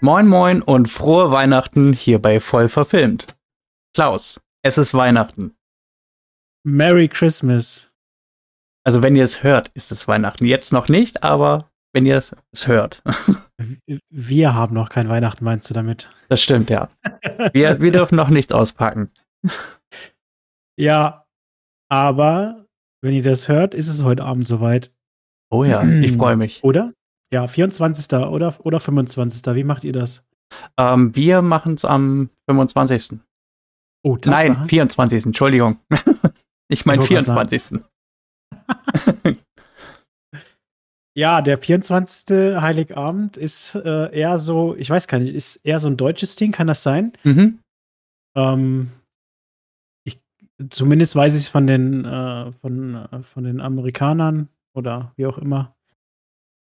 Moin Moin und frohe Weihnachten hier bei Voll verfilmt. Klaus, es ist Weihnachten. Merry Christmas. Also wenn ihr es hört, ist es Weihnachten. Jetzt noch nicht, aber wenn ihr es hört. Wir haben noch kein Weihnachten, meinst du damit? Das stimmt, ja. Wir, wir dürfen noch nichts auspacken. Ja, aber wenn ihr das hört, ist es heute Abend soweit. Oh ja, ich freue mich. Oder? Ja, 24. oder, oder 25. Wie macht ihr das? Ähm, wir machen es am 25. Oh, Tatsache? Nein, 24. Entschuldigung. ich meine Ich wollte 24. Ja, der 24. Heiligabend ist äh, eher so, ich weiß gar nicht, ist eher so ein deutsches Ding, kann das sein? Mhm. Ähm, ich, zumindest weiß ich es von den, äh, von, äh, von den Amerikanern oder wie auch immer,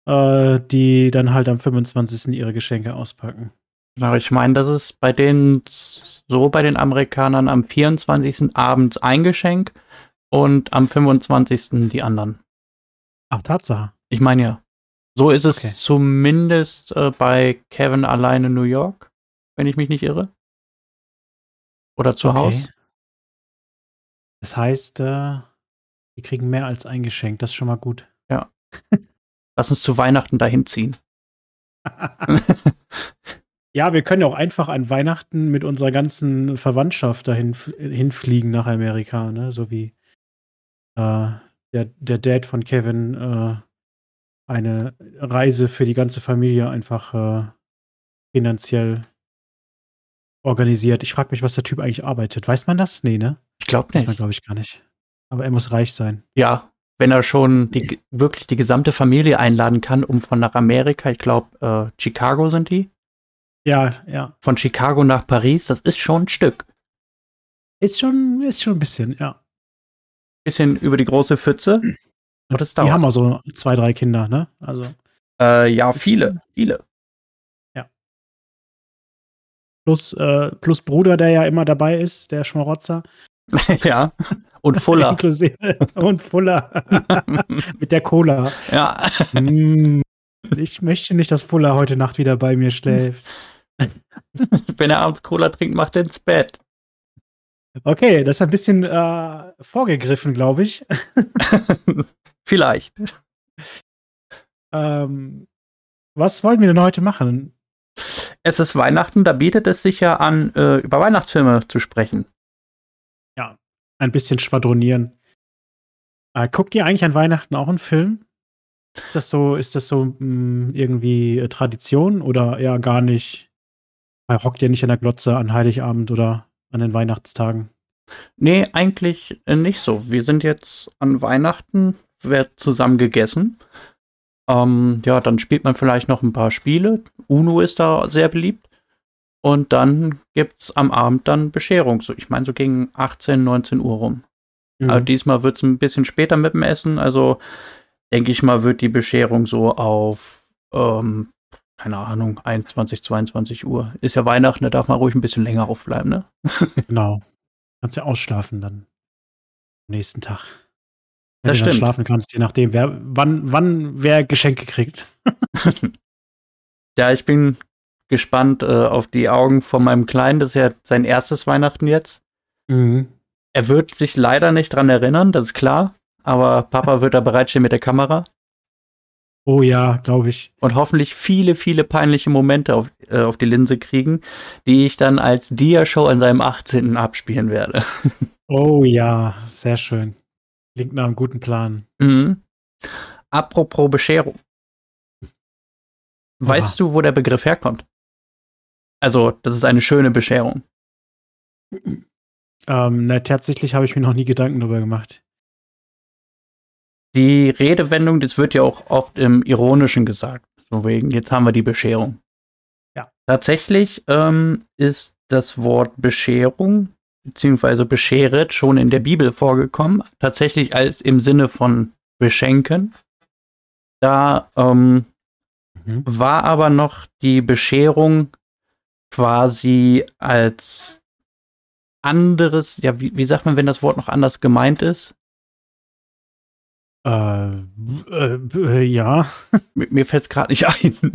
äh, die dann halt am 25. ihre Geschenke auspacken. Genau, ich meine, das ist bei denen so bei den Amerikanern am 24. abends ein Geschenk und am 25. die anderen. Ach, Tatsache. Ich meine ja. So ist es Okay. zumindest äh, bei Kevin alleine New York, wenn ich mich nicht irre. Oder zu Okay. Hause. Das heißt, äh, die kriegen mehr als ein Geschenk. Das ist schon mal gut. Lass uns zu Weihnachten dahin ziehen. ja, wir können ja auch einfach an Weihnachten mit unserer ganzen Verwandtschaft dahin hinfliegen nach Amerika, ne? So wie äh, der, der Dad von Kevin äh, eine Reise für die ganze Familie einfach äh, finanziell organisiert. Ich frage mich, was der Typ eigentlich arbeitet. Weiß man das? Nee, ne? Ich glaube Weiß man, nicht. glaube ich, gar nicht. Aber er muss reich sein. Ja, wenn er schon die, wirklich die gesamte Familie einladen kann, um von nach Amerika, ich glaube, äh, Chicago sind die, Ja, ja. von Chicago nach Paris, das ist schon ein Stück. Ist schon, ist schon ein bisschen, ja. Bisschen über die große Pfütze. Und das Die haben auch so zwei, drei Kinder, ne? Also Äh, ja, viele, viele. plus, äh, plus Bruder, der ja immer dabei ist, der Schmarotzer. ja. Und Fuller. Inklusive und Fuller. Mit der Cola. ja. Mm, ich möchte nicht, dass Fuller heute Nacht wieder bei mir schläft. Wenn er abends Cola trinkt, macht er ins Bett. Okay, das ist ein bisschen äh, vorgegriffen, glaube ich. Vielleicht. Ähm, was wollen wir denn heute machen? Es ist Weihnachten, da bietet es sich ja an, äh, über Weihnachtsfilme zu sprechen. Ein bisschen schwadronieren. Äh, guckt ihr eigentlich an Weihnachten auch einen Film? Ist das so, ist das so mh, irgendwie äh, Tradition oder eher gar nicht? Hockt ihr nicht an der Glotze an Heiligabend oder an den Weihnachtstagen? Nee, eigentlich äh, nicht so. Wir sind jetzt an Weihnachten, wird zusammen gegessen. Ähm, ja, dann spielt man vielleicht noch ein paar Spiele. Uno ist da sehr beliebt. Und dann gibt's am Abend dann Bescherung. So, ich meine, so gegen 18, 19 Uhr rum. Mhm. Aber diesmal wird's ein bisschen später mit dem Essen. Also denke ich mal, wird die Bescherung so auf, ähm, keine Ahnung, 21, 22 Uhr. Ist ja Weihnachten, da darf man ruhig ein bisschen länger aufbleiben, ne? Genau. Kannst ja ausschlafen dann. Am nächsten Tag. Wenn Das du stimmt. schlafen kannst, je nachdem, wer, wann, wann wer Geschenke kriegt. Ja, ich bin gespannt äh, auf die Augen von meinem Kleinen. Das ist ja sein erstes Weihnachten jetzt. Mhm. Er wird sich leider nicht dran erinnern, das ist klar. Aber Papa wird da bereitstehen mit der Kamera Oh ja, glaube ich. und hoffentlich viele, viele peinliche Momente auf, äh, auf die Linse kriegen, die ich dann als Dia-Show an seinem 18. abspielen werde. Oh ja, sehr schön. Klingt nach einem guten Plan. Mhm. Apropos Bescherung. Weißt du, wo der Begriff herkommt? Also, das ist eine schöne Bescherung. Ähm, na, tatsächlich habe ich mir noch nie Gedanken darüber gemacht. Die Redewendung, das wird ja auch oft im Ironischen gesagt. So wegen, jetzt haben wir die Bescherung. Ja. Tatsächlich ähm, ist das Wort Bescherung beziehungsweise bescheret schon in der Bibel vorgekommen. Tatsächlich als im Sinne von beschenken. Da ähm, Mhm. war aber noch die Bescherung quasi als anderes, ja, wie, wie sagt man, wenn das Wort noch anders gemeint ist? Äh, äh, äh, ja, Mir, mir fällt es gerade nicht ein.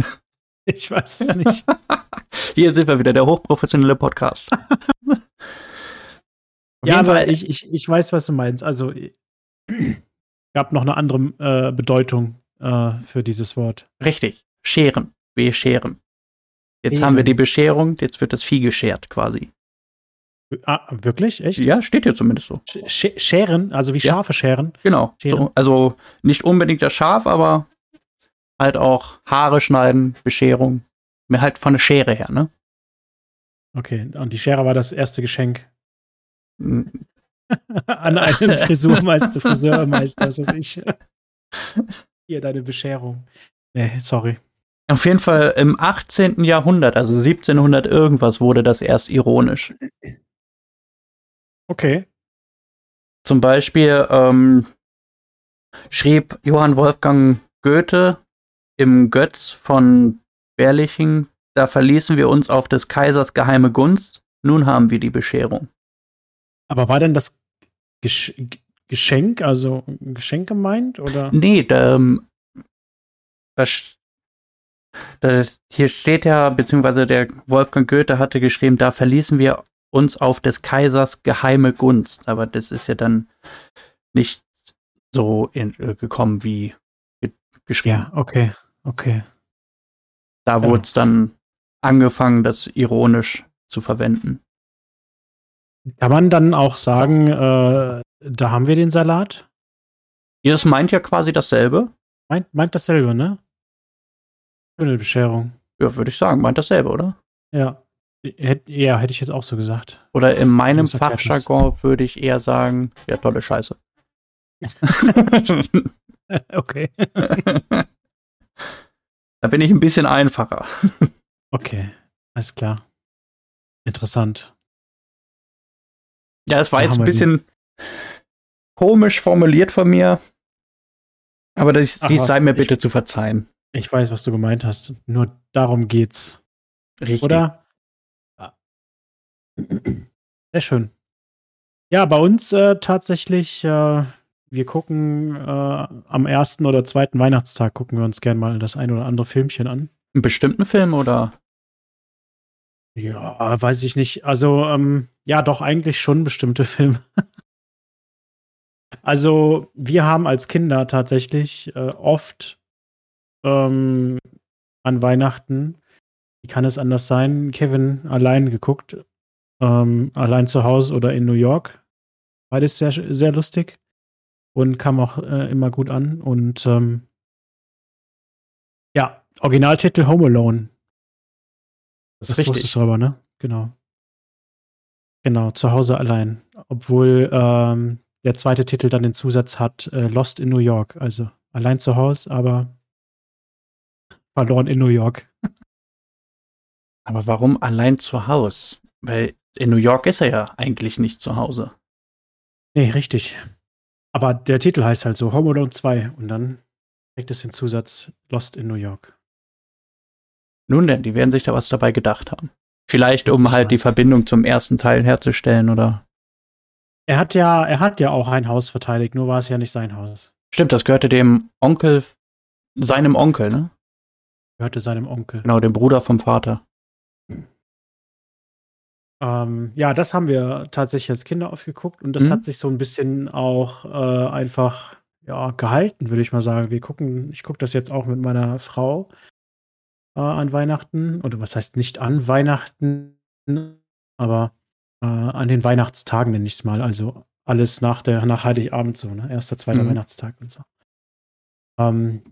ich weiß es nicht. Hier sind wir wieder, der hochprofessionelle Podcast. ja, aber ich, ich, ich weiß, was du meinst. Also, gab noch eine andere äh, Bedeutung äh, für dieses Wort. Richtig. Scheren. Bescheren. Jetzt Scheren. haben wir die Bescherung, jetzt wird das Vieh geschert quasi. Ah, wirklich? Echt? Ja, steht hier zumindest so. Sch scheren, also wie Schafe ja. scheren. Genau. So, also nicht unbedingt das Schaf, aber halt auch Haare schneiden, Bescherung. Mir halt von der Schere her, ne? Okay, und die Schere war das erste Geschenk. An einen Frisurmeister, Friseurmeister, was weiß ich. Hier deine Bescherung. Nee, sorry. Auf jeden Fall im 18. Jahrhundert, also 1700 irgendwas, wurde das erst ironisch. Okay. Zum Beispiel ähm, schrieb Johann Wolfgang Goethe im Götz von Berliching, da verließen wir uns auf des Kaisers geheime Gunst, nun haben wir die Bescherung. Aber war denn das Gesch Geschenk, also Geschenk gemeint, oder? Nee, da, ähm, das, das, hier steht ja, beziehungsweise der Wolfgang Goethe hatte geschrieben, da verließen wir uns auf des Kaisers geheime Gunst. Aber das ist ja dann nicht so in, äh, gekommen wie ge geschrieben. Ja, okay, okay. Da ja. wurde es dann angefangen, das ironisch zu verwenden. Kann man dann auch sagen, äh, da haben wir den Salat? Ja, das meint ja quasi dasselbe. Meint, meint dasselbe, ne? Schöne Bescherung. Ja, würde ich sagen, meint dasselbe, oder? Ja. Hätt, ja, hätte ich jetzt auch so gesagt. Oder in meinem Fachjargon würde ich eher sagen, ja, tolle Scheiße. okay. da bin ich ein bisschen einfacher. okay, alles klar. Interessant. Ja, es war da jetzt ein bisschen die. komisch formuliert von mir. Aber das, Ach, dies sei mir bitte ich, zu verzeihen. Ich weiß, was du gemeint hast. Nur darum geht's. Richtig. Oder? Sehr schön. Ja, bei uns äh, tatsächlich, äh, wir gucken äh, am ersten oder zweiten Weihnachtstag gucken wir uns gerne mal das ein oder andere Filmchen an. Einen bestimmten Film oder? Ja, weiß ich nicht. Also, ähm, ja, doch eigentlich schon bestimmte Filme. also, wir haben als Kinder tatsächlich äh, oft ähm, an Weihnachten, wie kann es anders sein, Kevin allein geguckt. Ähm, allein zu Hause oder in New York. Beides sehr, sehr lustig und kam auch äh, immer gut an. Und ähm, ja, Originaltitel Home Alone. Das, das wusstest du aber, ne? Genau. Genau, zu Hause allein. Obwohl ähm, der zweite Titel dann den Zusatz hat, äh, Lost in New York. Also allein zu Hause, aber verloren in New York. Aber warum allein zu Hause? Weil in New York ist er ja eigentlich nicht zu Hause. Nee, richtig. Aber der Titel heißt halt so Home Alone 2 und dann trägt es den Zusatz Lost in New York. Nun denn, die werden sich da was dabei gedacht haben. Vielleicht, um halt die Verbindung zum ersten Teil herzustellen, oder? Er hat ja, er hat ja auch ein Haus verteidigt, nur war es ja nicht sein Haus. Stimmt, das gehörte dem Onkel, seinem Onkel, ne? Gehörte seinem Onkel. Genau, dem Bruder vom Vater. Ähm, ja, das haben wir tatsächlich als Kinder aufgeguckt und das mhm. hat sich so ein bisschen auch äh, einfach ja, gehalten, würde ich mal sagen. Wir gucken, ich gucke das jetzt auch mit meiner Frau äh, an Weihnachten. Oder was heißt nicht an Weihnachten, aber äh, an den Weihnachtstagen nenne ich es mal. Also alles nach der nach Heiligabend so, ne? Erster, zweiter mhm. Weihnachtstag und so. Ähm,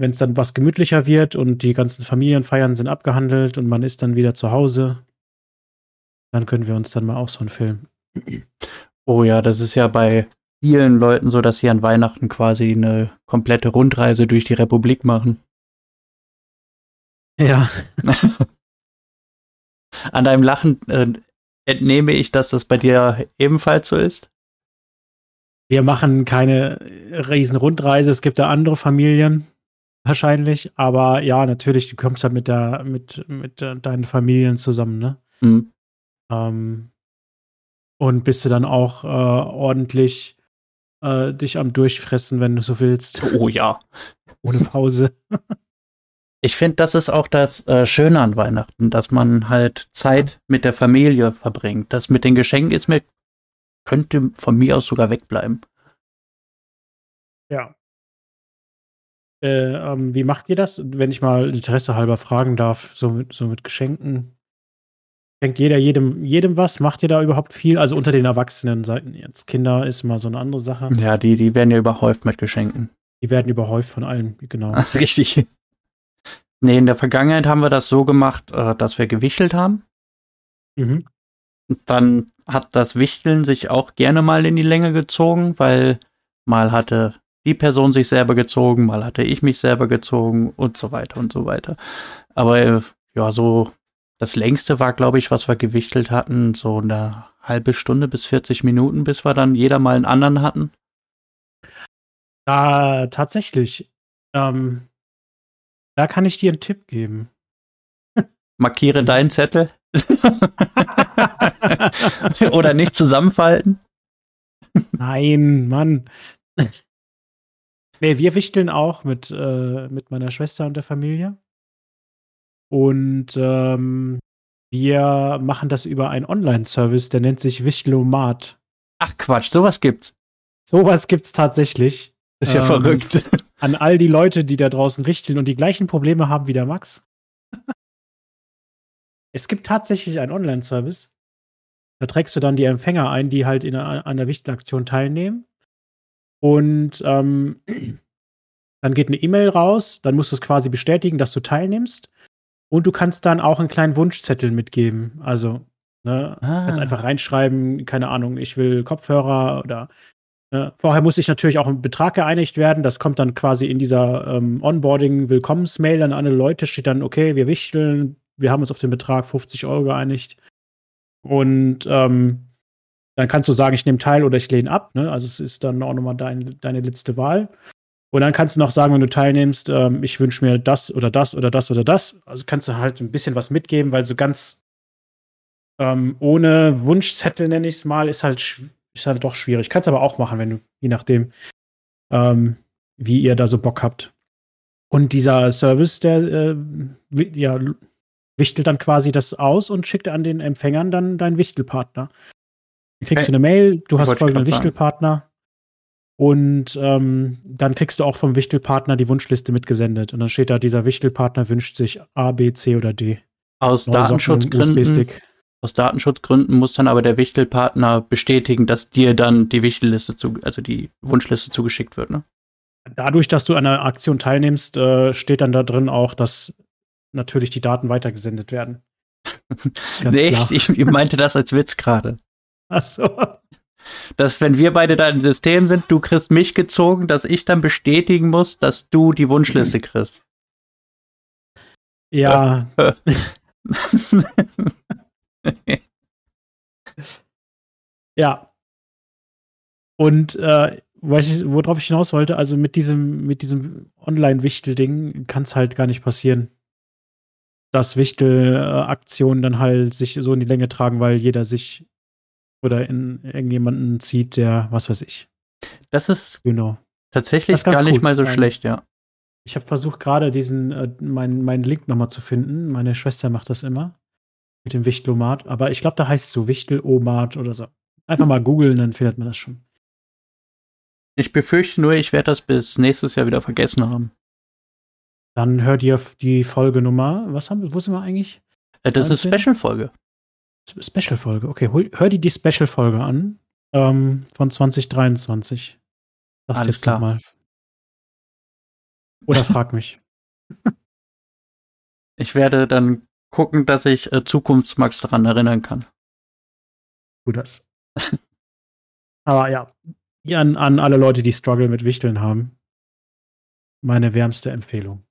Wenn es dann was gemütlicher wird und die ganzen Familienfeiern sind abgehandelt und man ist dann wieder zu Hause, dann können wir uns dann mal auch so einen Film. Oh ja, das ist ja bei vielen Leuten so, dass sie an Weihnachten quasi eine komplette Rundreise durch die Republik machen. Ja. an deinem Lachen äh, entnehme ich, dass das bei dir ebenfalls so ist. Wir machen keine riesen Rundreise. Es gibt da andere Familien wahrscheinlich, aber ja, natürlich, du kommst halt mit der mit mit deinen Familien zusammen, ne? Mhm. Ähm, und bist du dann auch äh, ordentlich äh, dich am Durchfressen, wenn du so willst. Oh ja. Ohne Pause. Ich finde, das ist auch das äh, Schöne an Weihnachten, dass man halt Zeit mit der Familie verbringt. Das mit den Geschenken ist mir, könnte von mir aus sogar wegbleiben. Ja. Äh, ähm, wie macht ihr das, wenn ich mal Interesse halber fragen darf, so mit, so mit Geschenken? Schenkt jeder jedem, jedem was? Macht ihr da überhaupt viel? Also unter den Erwachsenen Seiten jetzt. Kinder ist immer so eine andere Sache. Ja, die, die werden ja überhäuft mit Geschenken. Die werden überhäuft von allen, genau. Richtig. Nee, in der Vergangenheit haben wir das so gemacht, äh, dass wir gewichtelt haben. Mhm. Dann hat das Wichteln sich auch gerne mal in die Länge gezogen, weil mal hatte die Person sich selber gezogen, mal hatte ich mich selber gezogen und so weiter und so weiter. Aber äh, ja, so das längste war, glaube ich, was wir gewichtelt hatten, so eine halbe Stunde bis 40 Minuten, bis wir dann jeder mal einen anderen hatten. Ah, tatsächlich. Ähm, da kann ich dir einen Tipp geben. Markiere deinen Zettel. Oder nicht zusammenfalten. Nein, Mann. Nee, wir wichteln auch mit, äh, mit meiner Schwester und der Familie. Und ähm, wir machen das über einen Online-Service, der nennt sich Wichtelomat. Ach Quatsch, sowas gibt's. Sowas gibt's tatsächlich. Ist ja ähm, verrückt an all die Leute, die da draußen wichteln und die gleichen Probleme haben wie der Max. es gibt tatsächlich einen Online-Service. Da trägst du dann die Empfänger ein, die halt in einer, einer Wichtelaktion teilnehmen. Und ähm, dann geht eine E-Mail raus, dann musst du es quasi bestätigen, dass du teilnimmst. Und du kannst dann auch einen kleinen Wunschzettel mitgeben. Also, ne, ah. kannst einfach reinschreiben, keine Ahnung, ich will Kopfhörer oder äh, vorher muss sich natürlich auch ein Betrag geeinigt werden. Das kommt dann quasi in dieser ähm, Onboarding-Willkommensmail an alle Leute, steht dann, okay, wir wichteln, wir haben uns auf den Betrag 50 Euro geeinigt. Und ähm, dann kannst du sagen, ich nehme teil oder ich lehne ab. Ne? Also es ist dann auch nochmal dein, deine letzte Wahl. Und dann kannst du noch sagen, wenn du teilnimmst, ähm, ich wünsche mir das oder das oder das oder das. Also kannst du halt ein bisschen was mitgeben, weil so ganz ähm, ohne Wunschzettel, nenne ich es mal, ist halt ist halt doch schwierig. Kannst aber auch machen, wenn du, je nachdem, ähm, wie ihr da so Bock habt. Und dieser Service, der äh, ja, wichtelt dann quasi das aus und schickt an den Empfängern dann deinen Wichtelpartner. Kriegst du eine Mail, du hast folgenden Wichtelpartner. Und ähm, dann kriegst du auch vom Wichtelpartner die Wunschliste mitgesendet. Und dann steht da, dieser Wichtelpartner wünscht sich A, B, C oder D. Aus Datenschutzgründen aus Datenschutzgründen muss dann aber der Wichtelpartner bestätigen, dass dir dann die Wichtelliste zu, also die Wunschliste zugeschickt wird, ne? Dadurch, dass du an einer Aktion teilnimmst, äh, steht dann da drin auch, dass natürlich die Daten weitergesendet werden. nee, ich, ich, meinte das als Witz gerade. Ach so. Dass, wenn wir beide da im System sind, du kriegst mich gezogen, dass ich dann bestätigen muss, dass du die Wunschliste kriegst. Ja. ja. Und äh, weiß ich, worauf ich hinaus wollte, also mit diesem, mit diesem Online-Wichtel-Ding kann es halt gar nicht passieren, dass Wichtel-Aktionen dann halt sich so in die Länge tragen, weil jeder sich oder in irgendjemanden zieht, der, was weiß ich. Das ist genau. tatsächlich das gar nicht gut. mal so schlecht, ja. Ich habe versucht, gerade diesen, äh, meinen mein Link nochmal zu finden. Meine Schwester macht das immer. Mit dem Wichtelomat. Aber ich glaube, da heißt es so Wichtelomat oder so. Einfach mal googeln, dann findet man das schon. Ich befürchte nur, ich werde das bis nächstes Jahr wieder vergessen haben. Dann hört ihr die Folgenummer. Was haben wir? Wo sind wir eigentlich? Äh, das ist eine Special-Folge. Special-Folge, okay. Hör dir die Special-Folge an. Ähm, von 2023. Das Alles jetzt klar. Mal. Oder frag mich. Ich werde dann gucken, dass ich äh, Zukunftsmax daran erinnern kann. Tu das. Aber ja, an, an alle Leute, die Struggle mit Wichteln haben, meine wärmste Empfehlung.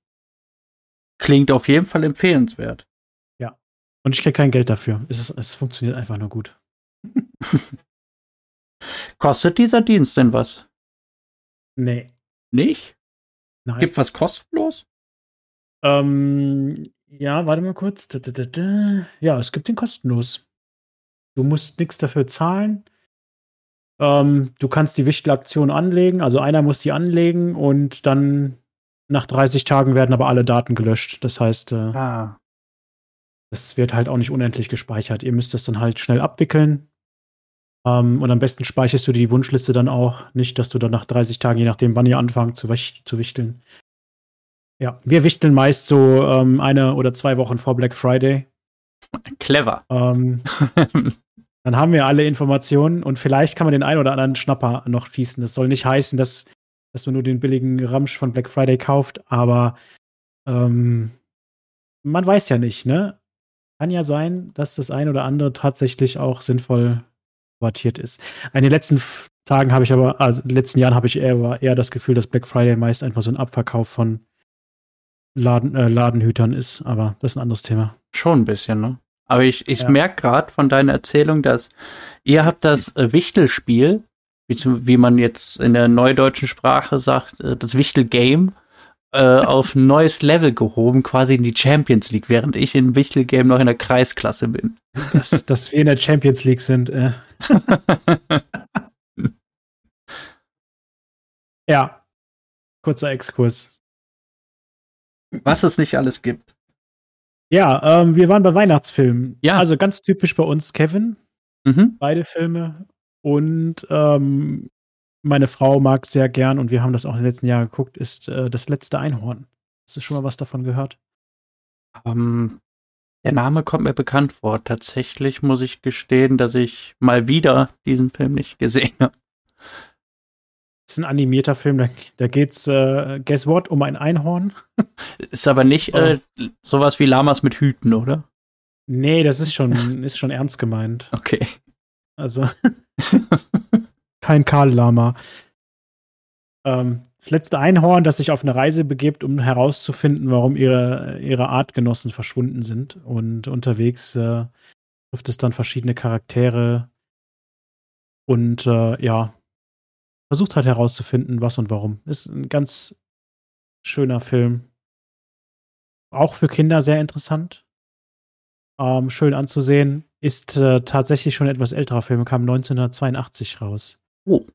Klingt auf jeden Fall empfehlenswert. Und ich kriege kein Geld dafür. Es, ist, es funktioniert einfach nur gut. Kostet dieser Dienst denn was? Nee. Nicht? Nein. Gibt was kostenlos? Ähm, ja, warte mal kurz. Ja, es gibt den kostenlos. Du musst nichts dafür zahlen. Ähm, du kannst die Wichtelaktion anlegen. Also einer muss die anlegen und dann nach 30 Tagen werden aber alle Daten gelöscht. Das heißt, äh, Ah, das wird halt auch nicht unendlich gespeichert. Ihr müsst das dann halt schnell abwickeln. Ähm, und am besten speicherst du die Wunschliste dann auch. Nicht, dass du dann nach 30 Tagen, je nachdem, wann ihr anfangt zu, zu wichteln. Ja, wir wichteln meist so ähm, eine oder zwei Wochen vor Black Friday. clever. Ähm, dann haben wir alle Informationen und vielleicht kann man den einen oder anderen Schnapper noch schießen. Das soll nicht heißen, dass, dass man nur den billigen Ramsch von Black Friday kauft, aber ähm, man weiß ja nicht, ne? Kann ja sein, dass das ein oder andere tatsächlich auch sinnvoll quartiert ist. In den letzten Tagen habe ich aber, also in den letzten Jahren habe ich eher, eher das Gefühl, dass Black Friday meist einfach so ein Abverkauf von Laden, äh, Ladenhütern ist, aber das ist ein anderes Thema. Schon ein bisschen, ne? Aber ich, ich Ja. merke gerade von deiner Erzählung, dass ihr habt das äh, Wichtelspiel, wie, wie man jetzt in der neudeutschen Sprache sagt, äh, das Wichtelgame, äh, auf ein neues Level gehoben, quasi in die Champions League, während ich im Wichtelgame noch in der Kreisklasse bin. Dass, dass wir in der Champions League sind. Äh. Ja. Kurzer Exkurs. Was es nicht alles gibt. Ja, ähm, wir waren bei Weihnachtsfilmen. Ja. Also ganz typisch bei uns Kevin, Mhm. beide Filme. Und ähm, meine Frau mag sehr gern, und wir haben das auch im letzten Jahr geguckt, ist äh, das letzte Einhorn. Hast du schon mal was davon gehört? Ähm, der Name kommt mir bekannt vor. Tatsächlich muss ich gestehen, dass ich mal wieder diesen Film nicht gesehen habe. Das ist ein animierter Film, da, da geht's, äh, guess what, um ein Einhorn. Ist aber nicht äh, sowas wie Lamas mit Hüten, oder? Nee, das ist schon, ist schon ernst gemeint. Okay. Also kein Karl-Lama. Ähm, das letzte Einhorn, das sich auf eine Reise begibt, um herauszufinden, warum ihre, ihre Artgenossen verschwunden sind. Und unterwegs äh, trifft es dann verschiedene Charaktere und äh, ja, versucht halt herauszufinden, was und warum. Ist ein ganz schöner Film. Auch für Kinder sehr interessant. Ähm, schön anzusehen. Ist äh, tatsächlich schon etwas älterer Film, kam 1982 raus. Oh.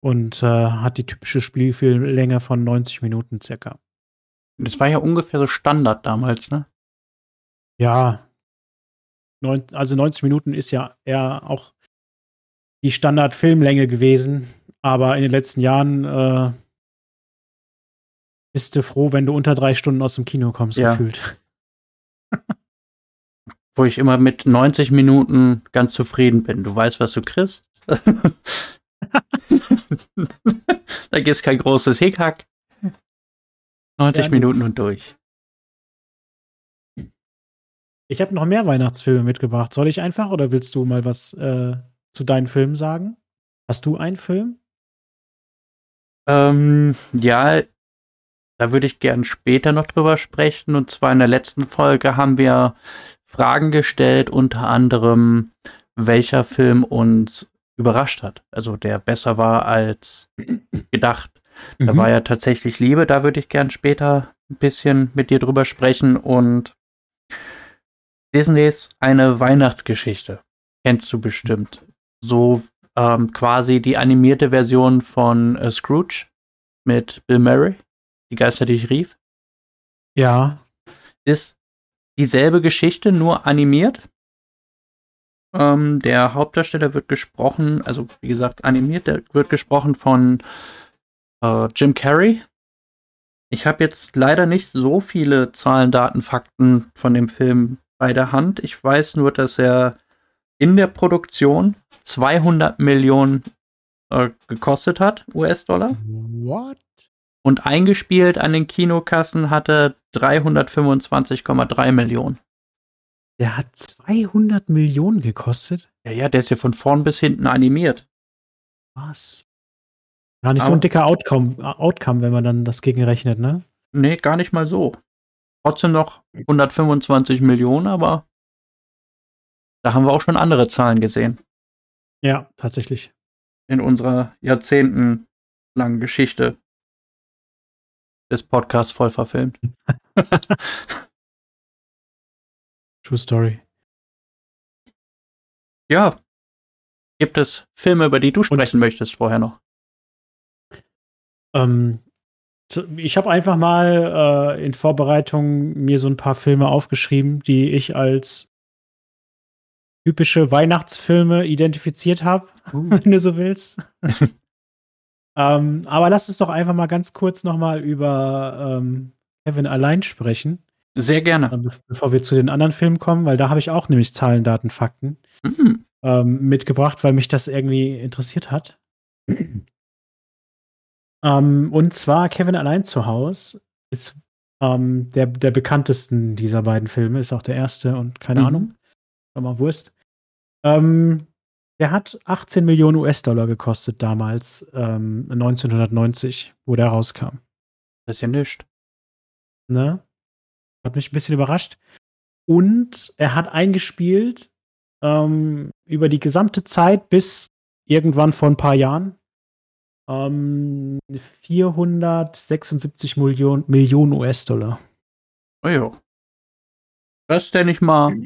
Und äh, hat die typische Spielfilmlänge von 90 Minuten circa. Das war ja ungefähr so Standard damals, ne? Ja. Neun, also 90 Minuten ist ja eher auch die Standard-Filmlänge gewesen. Aber in den letzten Jahren äh, bist du froh, wenn du unter drei Stunden aus dem Kino kommst, Ja. gefühlt. Wo ich immer mit 90 Minuten ganz zufrieden bin. Du weißt, was du kriegst. da gibt's kein großes Hickhack. 90 Ja, Minuten und durch. Ich habe noch mehr Weihnachtsfilme mitgebracht. Soll ich einfach oder willst du mal was äh, zu deinen Filmen sagen? Hast du einen Film? Ähm, ja, da würde ich gern später noch drüber sprechen. Und zwar in der letzten Folge haben wir Fragen gestellt, unter anderem, welcher Film uns überrascht hat. Also der besser war als gedacht. Da Mhm. war ja tatsächlich Liebe, da würde ich gern später ein bisschen mit dir drüber sprechen. Und Disneys eine Weihnachtsgeschichte. Kennst du bestimmt. So ähm, quasi die animierte Version von äh, Scrooge mit Bill Murray, die Geister, die ich rief, Ja. ist dieselbe Geschichte, nur animiert. Ähm, der Hauptdarsteller wird gesprochen, also wie gesagt, animiert, der wird gesprochen von äh, Jim Carrey. Ich habe jetzt leider nicht so viele Zahlen, Daten, Fakten von dem Film bei der Hand. Ich weiß nur, dass er in der Produktion 200 Millionen äh, gekostet hat, US-Dollar. What? Und eingespielt an den Kinokassen hatte 325,3 Millionen. Der hat 200 Millionen gekostet? Ja, ja, der ist ja von vorn bis hinten animiert. Was? Gar nicht so Aber- ein dicker Outcome, Outcome, wenn man dann das gegenrechnet, ne? Nee, gar nicht mal so. Trotzdem noch 125 Millionen, aber da haben wir auch schon andere Zahlen gesehen Ja, tatsächlich. in unserer jahrzehntelangen Geschichte des Podcasts voll verfilmt. True Story. Ja. Gibt es Filme, über die du sprechen möchtest vorher noch? Ähm, ich habe einfach mal äh, in Vorbereitung mir so ein paar Filme aufgeschrieben, die ich als typische Weihnachtsfilme identifiziert habe, uh. wenn du so willst. ähm, aber lass uns doch einfach mal ganz kurz noch mal über ähm, Kevin allein sprechen. Sehr gerne. Be bevor wir zu den anderen Filmen kommen, weil da habe ich auch nämlich Zahlen, Daten, Fakten mhm. ähm, mitgebracht, weil mich das irgendwie interessiert hat. ähm, und zwar Kevin allein zu Hause ist ähm, der, der bekanntesten dieser beiden Filme, ist auch der erste und keine mhm. Ahnung. Aber Wurst. Ähm, der hat 18 Millionen US-Dollar gekostet damals, ähm, 1990, wo der rauskam. Das ist ja nichts. Ne? Hat mich ein bisschen überrascht. Und er hat eingespielt ähm, über die gesamte Zeit bis irgendwann vor ein paar Jahren ähm, 476 Millionen, Millionen US-Dollar. Oh ja. Das ist ja nicht mal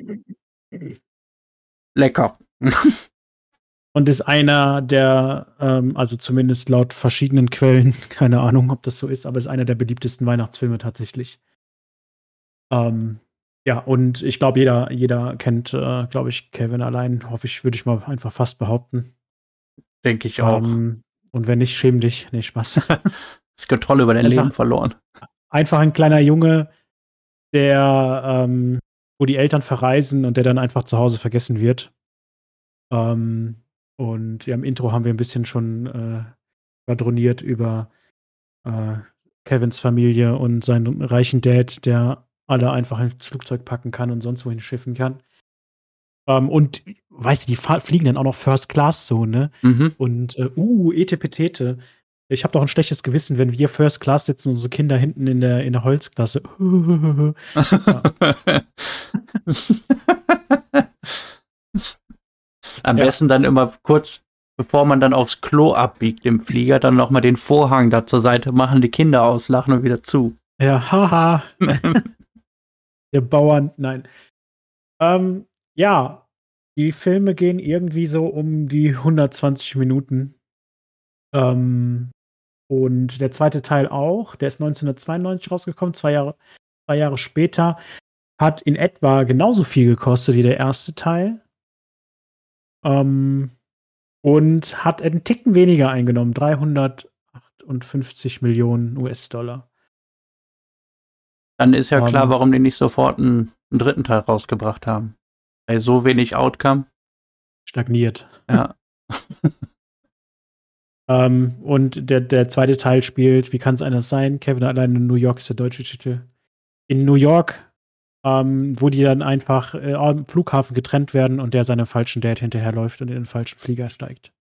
lecker. Und ist einer der, ähm, also zumindest laut verschiedenen Quellen, keine Ahnung, ob das so ist, aber ist einer der beliebtesten Weihnachtsfilme tatsächlich. Ähm, ja, und ich glaube, jeder, jeder kennt, äh, glaube ich, Kevin allein, hoffe ich, würde ich mal einfach fast behaupten. Denke ich auch. Ähm, und wenn nicht, schäm dich. Nee, Spaß. das Kontrolle über dein einfach, Leben verloren. Einfach ein kleiner Junge, der, ähm, wo die Eltern verreisen und der dann einfach zu Hause vergessen wird. Ähm, und ja, im Intro haben wir ein bisschen schon äh, quadroniert über äh, Kevins Familie und seinen reichen Dad, der alle einfach ins Flugzeug packen kann und sonst wohin schiffen kann. Ähm, und weißt du, die fliegen dann auch noch First Class so, ne? Mhm. Und äh, uh, Etepetete. Ich habe doch ein schlechtes Gewissen, wenn wir First Class sitzen und unsere Kinder hinten in der, in der Holzklasse. Am ja. besten dann immer kurz, bevor man dann aufs Klo abbiegt im Flieger, dann nochmal den Vorhang da zur Seite machen, die Kinder auslachen und wieder zu. Ja, haha. der Bauern, nein. Ähm, ja, die Filme gehen irgendwie so um die 120 Minuten. Ähm, und der zweite Teil auch, der ist 1992 rausgekommen, zwei Jahre, zwei Jahre später, hat in etwa genauso viel gekostet wie der erste Teil. Ähm, und hat einen Ticken weniger eingenommen, 358 Millionen US-Dollar. Dann ist ja um, klar, warum die nicht sofort einen, einen, dritten Teil rausgebracht haben. Bei so wenig Outcome. Stagniert. Ja. um, und der, der zweite Teil spielt, wie kann es anders sein? Kevin allein in New York ist der deutsche Titel. In New York, um, wo die dann einfach äh, am Flughafen getrennt werden und der seinem falschen Dad hinterherläuft und in den falschen Flieger steigt.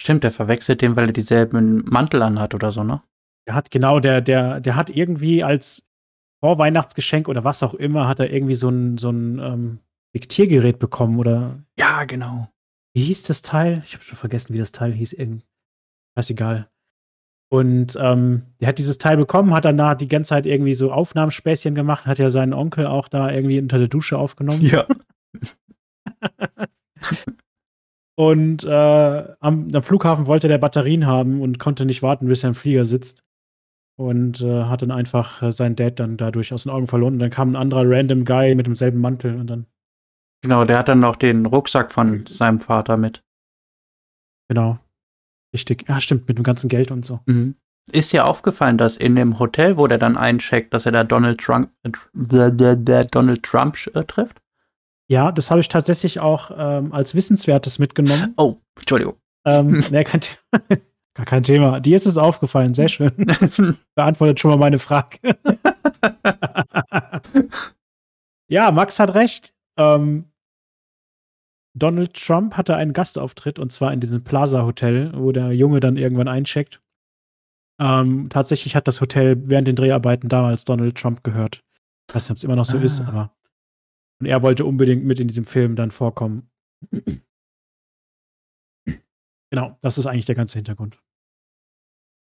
Stimmt, der verwechselt den, weil er dieselben Mantel anhat oder so, ne? Der hat genau, der, der, der hat irgendwie als Vorweihnachtsgeschenk oder was auch immer, hat er irgendwie so ein, so ein ähm, Diktiergerät bekommen oder. Ja, genau. Wie hieß das Teil? Ich habe schon vergessen, wie das Teil hieß. Irgend ist egal. Und ähm, der hat dieses Teil bekommen, hat danach die ganze Zeit irgendwie so Aufnahmespäßchen gemacht, hat ja seinen Onkel auch da irgendwie unter der Dusche aufgenommen. Ja. und äh, am, am, Flughafen wollte der Batterien haben und konnte nicht warten, bis er im Flieger sitzt und äh, hat dann einfach äh, seinen Dad dann dadurch aus den Augen verloren. Und dann kam ein anderer random Guy mit demselben Mantel und dann. Genau, der hat dann noch den Rucksack von seinem Vater mit. Genau. Richtig. Ja, stimmt, mit dem ganzen Geld und so. Mhm. Ist ja aufgefallen, dass in dem Hotel, wo der dann eincheckt, dass er da Donald Trump, äh, der, der Donald Trump äh, trifft? Ja, das habe ich tatsächlich auch ähm, als Wissenswertes mitgenommen. Oh, Entschuldigung. Ähm, nee, kein Gar kein Thema. Dir ist es aufgefallen. Sehr schön. Beantwortet schon mal meine Frage. ja, Max hat recht. Ähm, Donald Trump hatte einen Gastauftritt und zwar in diesem Plaza Hotel, wo der Junge dann irgendwann eincheckt. Ähm, tatsächlich hat das Hotel während den Dreharbeiten damals Donald Trump gehört. Ich weiß nicht, ob es immer noch so ah. ist, aber. Und er wollte unbedingt mit in diesem Film dann vorkommen. Genau, das ist eigentlich der ganze Hintergrund.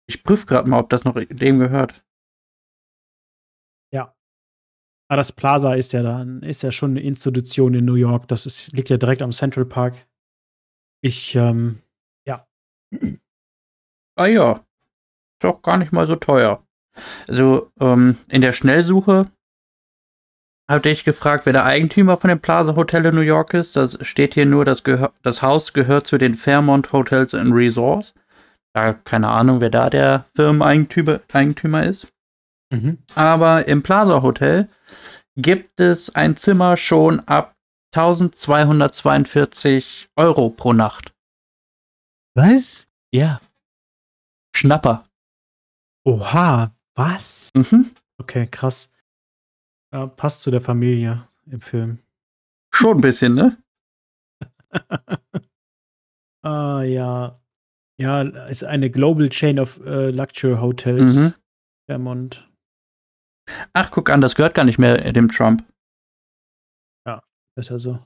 Ich prüfe gerade mal, ob das noch dem gehört. Ja. Aber ah, das Plaza ist ja dann, ist ja schon eine Institution in New York. Das ist, liegt ja direkt am Central Park. Ich, ähm, ja. Ah ja. Ist auch gar nicht mal so teuer. Also ähm, in der Schnellsuche hatte ich gefragt, wer der Eigentümer von dem Plaza Hotel in New York ist. Das steht hier nur, das, das Haus gehört zu den Fairmont Hotels and Resorts. Ja, keine Ahnung, wer da der Firmeneigentümer Eigentümer ist. Mhm. Aber im Plaza Hotel gibt es ein Zimmer schon ab 1242 Euro pro Nacht. Was? Ja. Schnapper. Oha, was? Mhm. Okay, krass. Ja, passt zu der Familie im Film. Schon ein bisschen, ne? ah, ja. Ja, ist eine Global Chain of uh, Luxury Hotels. Mhm. Vermont. Ach, guck an, das gehört gar nicht mehr dem Trump. Ja, ist ja so.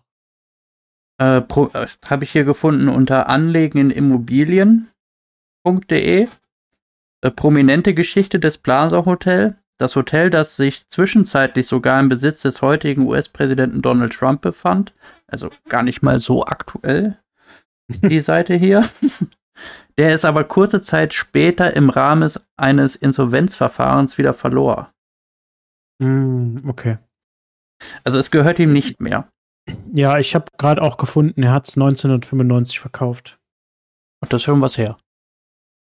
Äh, äh, Habe ich hier gefunden unter Anlegen in Immobilien.de. Äh, prominente Geschichte des Plaza Hotel. Das Hotel, das sich zwischenzeitlich sogar im Besitz des heutigen US-Präsidenten Donald Trump befand, also gar nicht mal so aktuell, die Seite hier, der es aber kurze Zeit später im Rahmen eines Insolvenzverfahrens wieder verlor. Mm, okay. Also es gehört ihm nicht mehr. Ja, ich habe gerade auch gefunden, er hat es 1995 verkauft. Und das ist schon was her.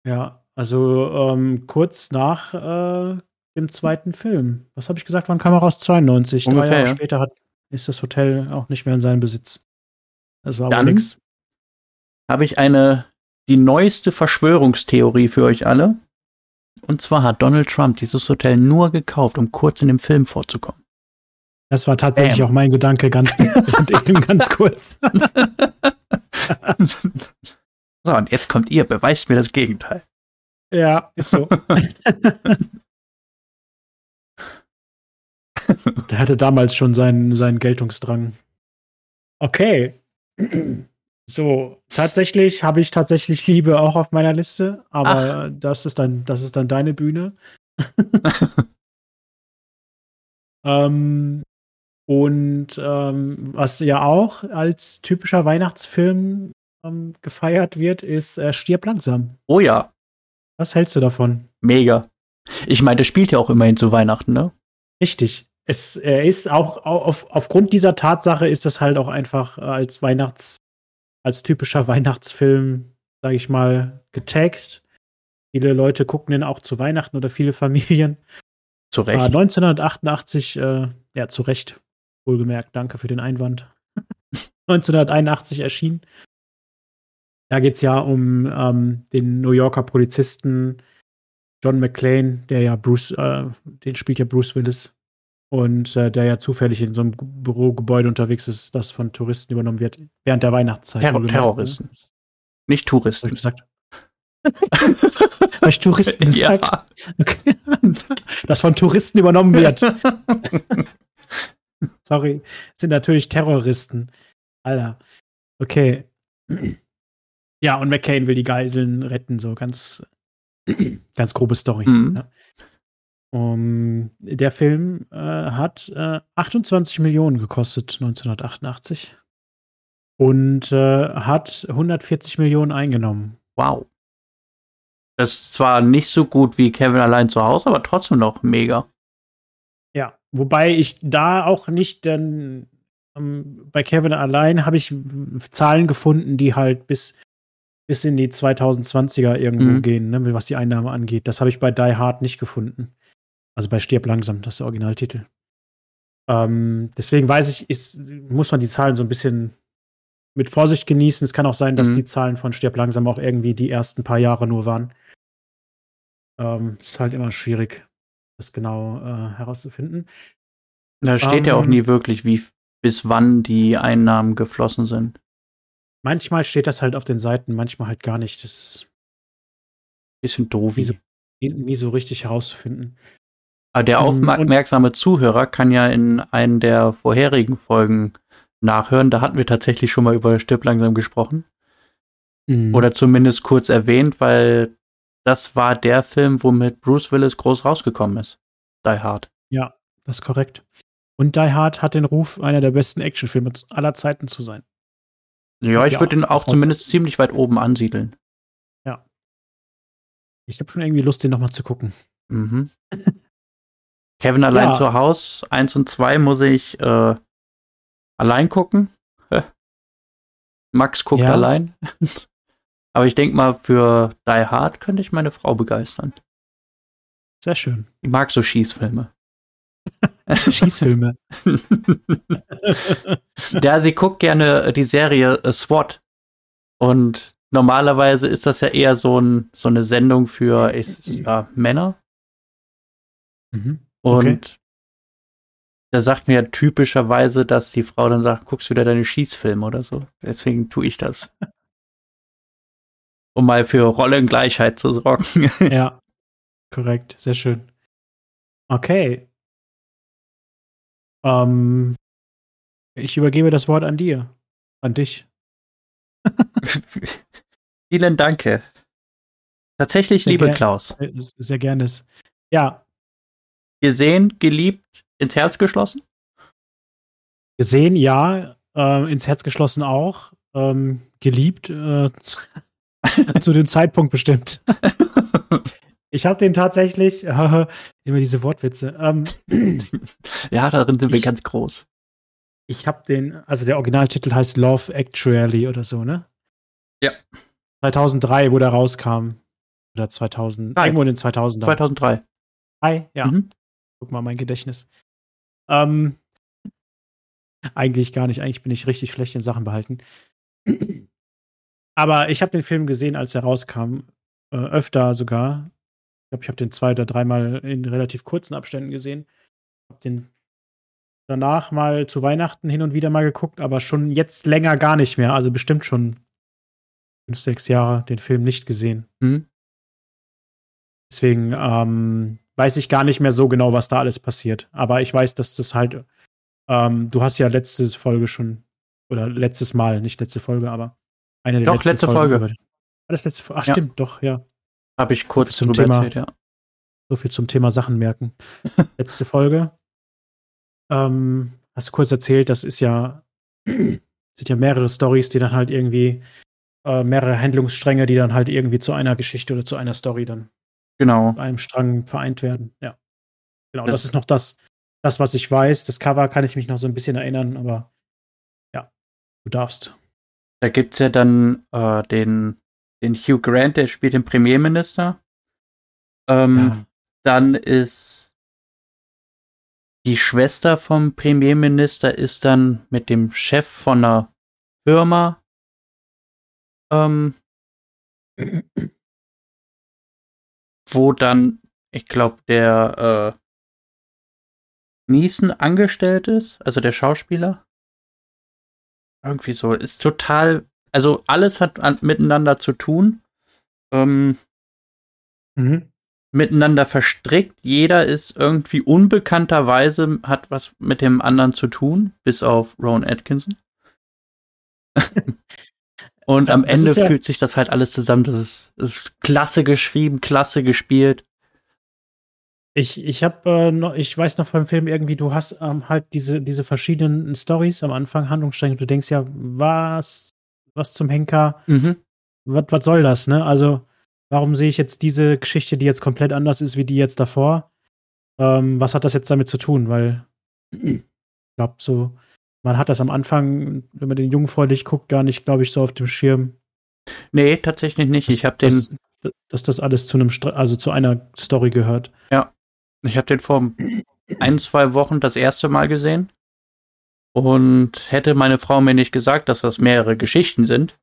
Ja, also ähm, kurz nach äh, dem zweiten Film. Was habe ich gesagt? Wann kam er raus? 92. Ungefähr, Drei Jahre ja. später hat, ist das Hotel auch nicht mehr in seinem Besitz. Das war Dann nix. Habe ich eine die neueste Verschwörungstheorie für euch alle. Und zwar hat Donald Trump dieses Hotel nur gekauft, um kurz in dem Film vorzukommen. Das war tatsächlich ähm. auch mein Gedanke, ganz, ganz kurz. so, und jetzt kommt ihr, beweist mir das Gegenteil. Ja, ist so. Der hatte damals schon seinen, seinen Geltungsdrang. Okay. So, tatsächlich habe ich tatsächlich Liebe auch auf meiner Liste, aber das ist dann, das ist dann deine Bühne. ähm, und ähm, was ja auch als typischer Weihnachtsfilm ähm, gefeiert wird, ist äh, Stirb langsam. Oh ja. Was hältst du davon? Mega. Ich meine, das spielt ja auch immerhin zu Weihnachten, ne? Richtig es er ist auch auf, aufgrund dieser Tatsache ist das halt auch einfach als Weihnachts, als typischer Weihnachtsfilm, sage ich mal, getaggt. Viele Leute gucken den auch zu Weihnachten oder viele Familien. Zu Recht. Äh, 1988, äh, ja, zu Recht, wohlgemerkt, danke für den Einwand. 1981 erschienen. Da geht es ja um ähm, den New Yorker Polizisten John McClane, der ja Bruce, äh, den spielt ja Bruce Willis, und äh, der ja zufällig in so einem Bürogebäude unterwegs ist, das von Touristen übernommen wird während der Weihnachtszeit. Terror Terroristen. Ne? Nicht Touristen. Hab ich gesagt. Habe ich Touristen gesagt? Ja. Okay. Das von Touristen übernommen wird. Sorry, das sind natürlich Terroristen. Alter. Okay. Ja, und McCain will die Geiseln retten, so ganz, ganz grobe Story. Mhm. Ja. Um, der Film äh, hat äh, 28 Millionen gekostet 1988 und äh, hat 140 Millionen eingenommen. Wow. Das ist zwar nicht so gut wie Kevin allein zu Hause, aber trotzdem noch mega. Ja, wobei ich da auch nicht denn ähm, bei Kevin allein habe ich Zahlen gefunden, die halt bis bis in die 2020er irgendwo mhm. gehen, ne, was die Einnahme angeht. Das habe ich bei Die Hard nicht gefunden. Also bei Stirb langsam, das ist der Originaltitel. Ähm, deswegen weiß ich, ist, muss man die Zahlen so ein bisschen mit Vorsicht genießen. Es kann auch sein, dass mhm. die Zahlen von Stirb langsam auch irgendwie die ersten paar Jahre nur waren. Ähm, ist halt immer schwierig, das genau äh, herauszufinden. Da steht ähm, ja auch ähm, nie wirklich, wie bis wann die Einnahmen geflossen sind. Manchmal steht das halt auf den Seiten, manchmal halt gar nicht. Das ist bisschen doof. Nie so, nie so richtig herauszufinden. Aber der ähm, aufmerksame Zuhörer kann ja in einen der vorherigen Folgen nachhören. Da hatten wir tatsächlich schon mal über Stirb langsam gesprochen. Mhm. Oder zumindest kurz erwähnt, weil das war der Film, womit Bruce Willis groß rausgekommen ist. Die Hard. Ja, das ist korrekt. Und Die Hard hat den Ruf, einer der besten Actionfilme aller Zeiten zu sein. Ja, ich würde ihn auch zumindest ziemlich weit oben ansiedeln. Ja. Ich habe schon irgendwie Lust, den nochmal zu gucken. Mhm. Kevin allein Ja. zu Haus, 1 und 2 muss ich äh, allein gucken. Max guckt Ja. allein. Aber ich denke mal, für Die Hard könnte ich meine Frau begeistern. Sehr schön. Ich mag so Schießfilme. Schießfilme. ja, sie guckt gerne die Serie äh, SWAT. Und normalerweise ist das ja eher so, ein, so eine Sendung für ich, ja, Männer. Mhm. Und Okay. da sagt mir ja typischerweise, dass die Frau dann sagt, guckst wieder deine Schießfilme oder so. Deswegen tue ich das. um mal für Rollengleichheit zu sorgen. Ja, korrekt. Sehr schön. Okay. Ähm, ich übergebe das Wort an dir. An dich. Vielen Dank. Tatsächlich, Sehr liebe. Klaus, Sehr gerne. Ja, gesehen, geliebt, ins Herz geschlossen? gesehen, ja. Äh, ins Herz geschlossen auch. Ähm, geliebt. Äh, zu dem Zeitpunkt bestimmt. Ich habe den tatsächlich. immer diese Wortwitze. Ähm, ja, darin sind wir Ich- ganz groß. Ich habe den, also der Originaltitel heißt Love Actually oder so, ne? Ja. 2003, wo der rauskam. Oder 2000, Drei. irgendwo in den 2000er. 2003. Drei, ja. Mhm. Guck mal, mein Gedächtnis. Ähm, eigentlich gar nicht. Eigentlich bin ich richtig schlecht in Sachen behalten. Aber ich habe den Film gesehen, als er rauskam. Äh, öfter sogar. Ich glaube, ich habe den zwei oder dreimal in relativ kurzen Abständen gesehen. Habe den danach mal zu Weihnachten hin und wieder mal geguckt, aber schon jetzt länger gar nicht mehr. Also bestimmt schon fünf, sechs Jahre den Film nicht gesehen. Mhm. Deswegen ähm, weiß ich gar nicht mehr so genau, was da alles passiert. Aber ich weiß, dass das halt, ähm, du hast ja letzte Folge schon, oder letztes Mal, nicht letzte Folge, aber eine der Doch, letzten letzte Folgen Folge. War das letzte Folge? Ach, Ja. stimmt, doch, ja. Habe ich kurz zum drüber Thema. erzählt, ja. So viel zum Thema Sachen merken. Letzte Folge. Ähm, hast du kurz erzählt, das ist ja, sind ja mehrere Stories, die dann halt irgendwie, äh, mehrere Handlungsstränge, die dann halt irgendwie zu einer Geschichte oder zu einer Story dann Genau. einem Strang vereint werden. Ja. Genau, Ja. das ist noch das, das, was ich weiß. Das Cover kann ich mich noch so ein bisschen erinnern, aber ja, du darfst. Da gibt's ja dann äh, den, den Hugh Grant, der spielt den Premierminister. Ähm, Ja. Dann ist die Schwester vom Premierminister ist dann mit dem Chef von einer Firma ähm, wo dann, ich glaube, der äh, Neeson angestellt ist, also der Schauspieler. Irgendwie so, ist total, also alles hat an, miteinander zu tun, ähm, Mhm. miteinander verstrickt. Jeder ist irgendwie unbekannterweise, hat was mit dem anderen zu tun, bis auf Rowan Atkinson. Und am Das Ende ja- fühlt sich das halt alles zusammen. Das ist, das ist klasse geschrieben, klasse gespielt. Ich, ich habe äh, noch, ich weiß noch vom Film irgendwie, du hast ähm, halt diese, diese verschiedenen Stories am Anfang, Handlungsstränge. Du denkst ja, was, was zum Henker, Mhm. was, was soll das, ne? Also, warum sehe ich jetzt diese Geschichte, die jetzt komplett anders ist wie die jetzt davor? Ähm, was hat das jetzt damit zu tun? Weil, ich glaube, so, man hat das am Anfang, wenn man den jungfräulich guckt, gar nicht, glaube ich, so auf dem Schirm. Nee, tatsächlich nicht. Ich habe den, dass, dass das alles zu einem, also zu einer Story gehört. ich habe den vor ein, zwei Wochen das erste Mal gesehen. Und hätte meine Frau mir nicht gesagt, dass das mehrere Geschichten sind,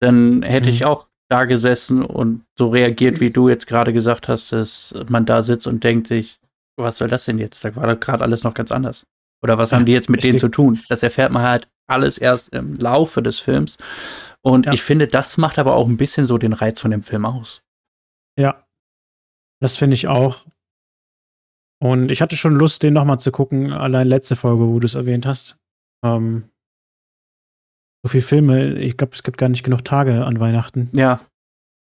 dann hätte Mhm. ich auch da gesessen und so reagiert, wie du jetzt gerade gesagt hast, dass man da sitzt und denkt sich, was soll das denn jetzt? Da war doch gerade alles noch ganz anders. Oder was haben die jetzt mit denen zu richtig. tun? Das erfährt man halt alles erst im Laufe des Films. Und Ja. ich finde, das macht aber auch ein bisschen so den Reiz von dem Film aus. Ja, das finde ich auch. Und ich hatte schon Lust, den nochmal zu gucken, allein letzte Folge, wo du es erwähnt hast. Ähm, so viele Filme, ich glaube, es gibt gar nicht genug Tage an Weihnachten, Ja.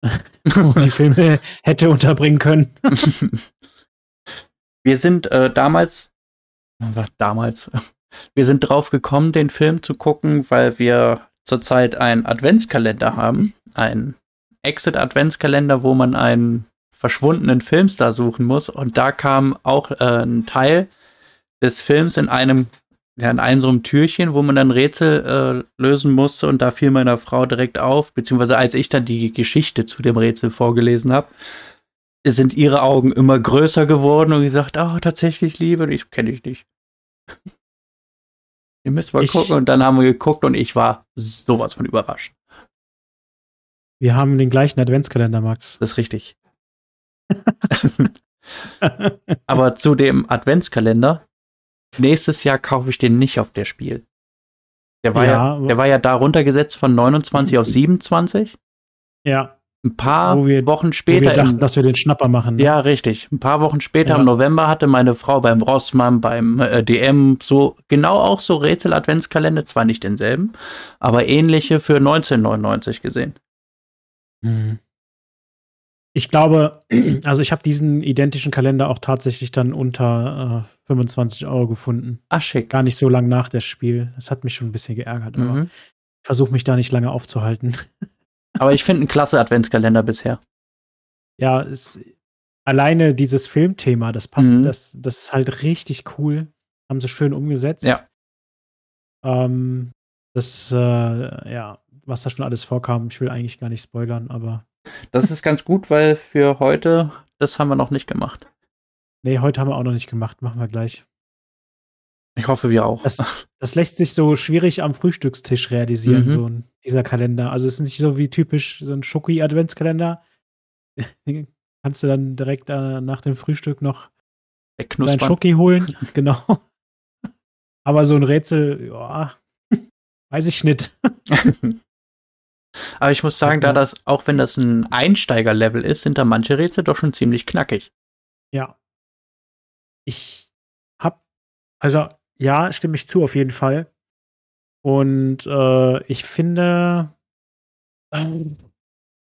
wo die Filme hätte unterbringen können. Wir sind äh, damals, damals, wir sind drauf gekommen, den Film zu gucken, weil wir zurzeit einen Adventskalender haben, einen Exit-Adventskalender, wo man einen verschwundenen Filmstar suchen muss. Und da kam auch äh, ein Teil des Films in einem, ja, in einem so einem Türchen, wo man dann Rätsel äh, lösen musste. Und da fiel meiner Frau direkt auf, beziehungsweise als ich dann die Geschichte zu dem Rätsel vorgelesen habe, sind ihre Augen immer größer geworden und gesagt, oh, tatsächlich Liebe, ich kenne dich nicht. Ihr müsst mal ich, gucken. Und dann haben wir geguckt und ich war sowas von überrascht. Wir haben den gleichen Adventskalender, Max. Das ist richtig. Aber zu dem Adventskalender, nächstes Jahr kaufe ich den nicht auf der Spiel. Der war ja, ja der war ja da runtergesetzt von 29 auf 27. Ja. Ein paar wir, Wochen später. wir dachten, im, dass wir den Schnapper machen. Ne? Ja, richtig. Ein paar Wochen später ja. im November hatte meine Frau beim Rossmann, beim äh, DM so genau auch so Rätsel-Adventskalender, zwar nicht denselben, aber ähnliche für 1999 gesehen. Mhm. Ich glaube, also ich habe diesen identischen Kalender auch tatsächlich dann unter äh, 25 Euro gefunden. Ach schick. Gar nicht so lange nach dem Spiel. Das hat mich schon ein bisschen geärgert, aber mhm. ich versuche mich da nicht lange aufzuhalten. Aber ich finde einen klasse Adventskalender bisher. Ja, es, alleine dieses Filmthema, das passt, mhm. das, das ist halt richtig cool. Haben sie schön umgesetzt. Ja. Ähm, das, äh, ja, was da schon alles vorkam, ich will eigentlich gar nicht spoilern, aber. Das ist ganz gut, weil für heute, das haben wir noch nicht gemacht. Nee, heute haben wir auch noch nicht gemacht. Machen wir gleich. Ich hoffe, wir auch. Das, das lässt sich so schwierig am Frühstückstisch realisieren, mhm. so ein, dieser Kalender. Also es ist nicht so wie typisch so ein Schoki-Adventskalender. kannst du dann direkt äh, nach dem Frühstück noch dein Schoki holen. genau. Aber so ein Rätsel, ja, weiß ich nicht. Aber ich muss sagen, da das, auch wenn das ein Einsteigerlevel ist, sind da manche Rätsel doch schon ziemlich knackig. Ja. Ich hab, also ja, stimme ich zu, auf jeden Fall. Und äh, ich finde, äh,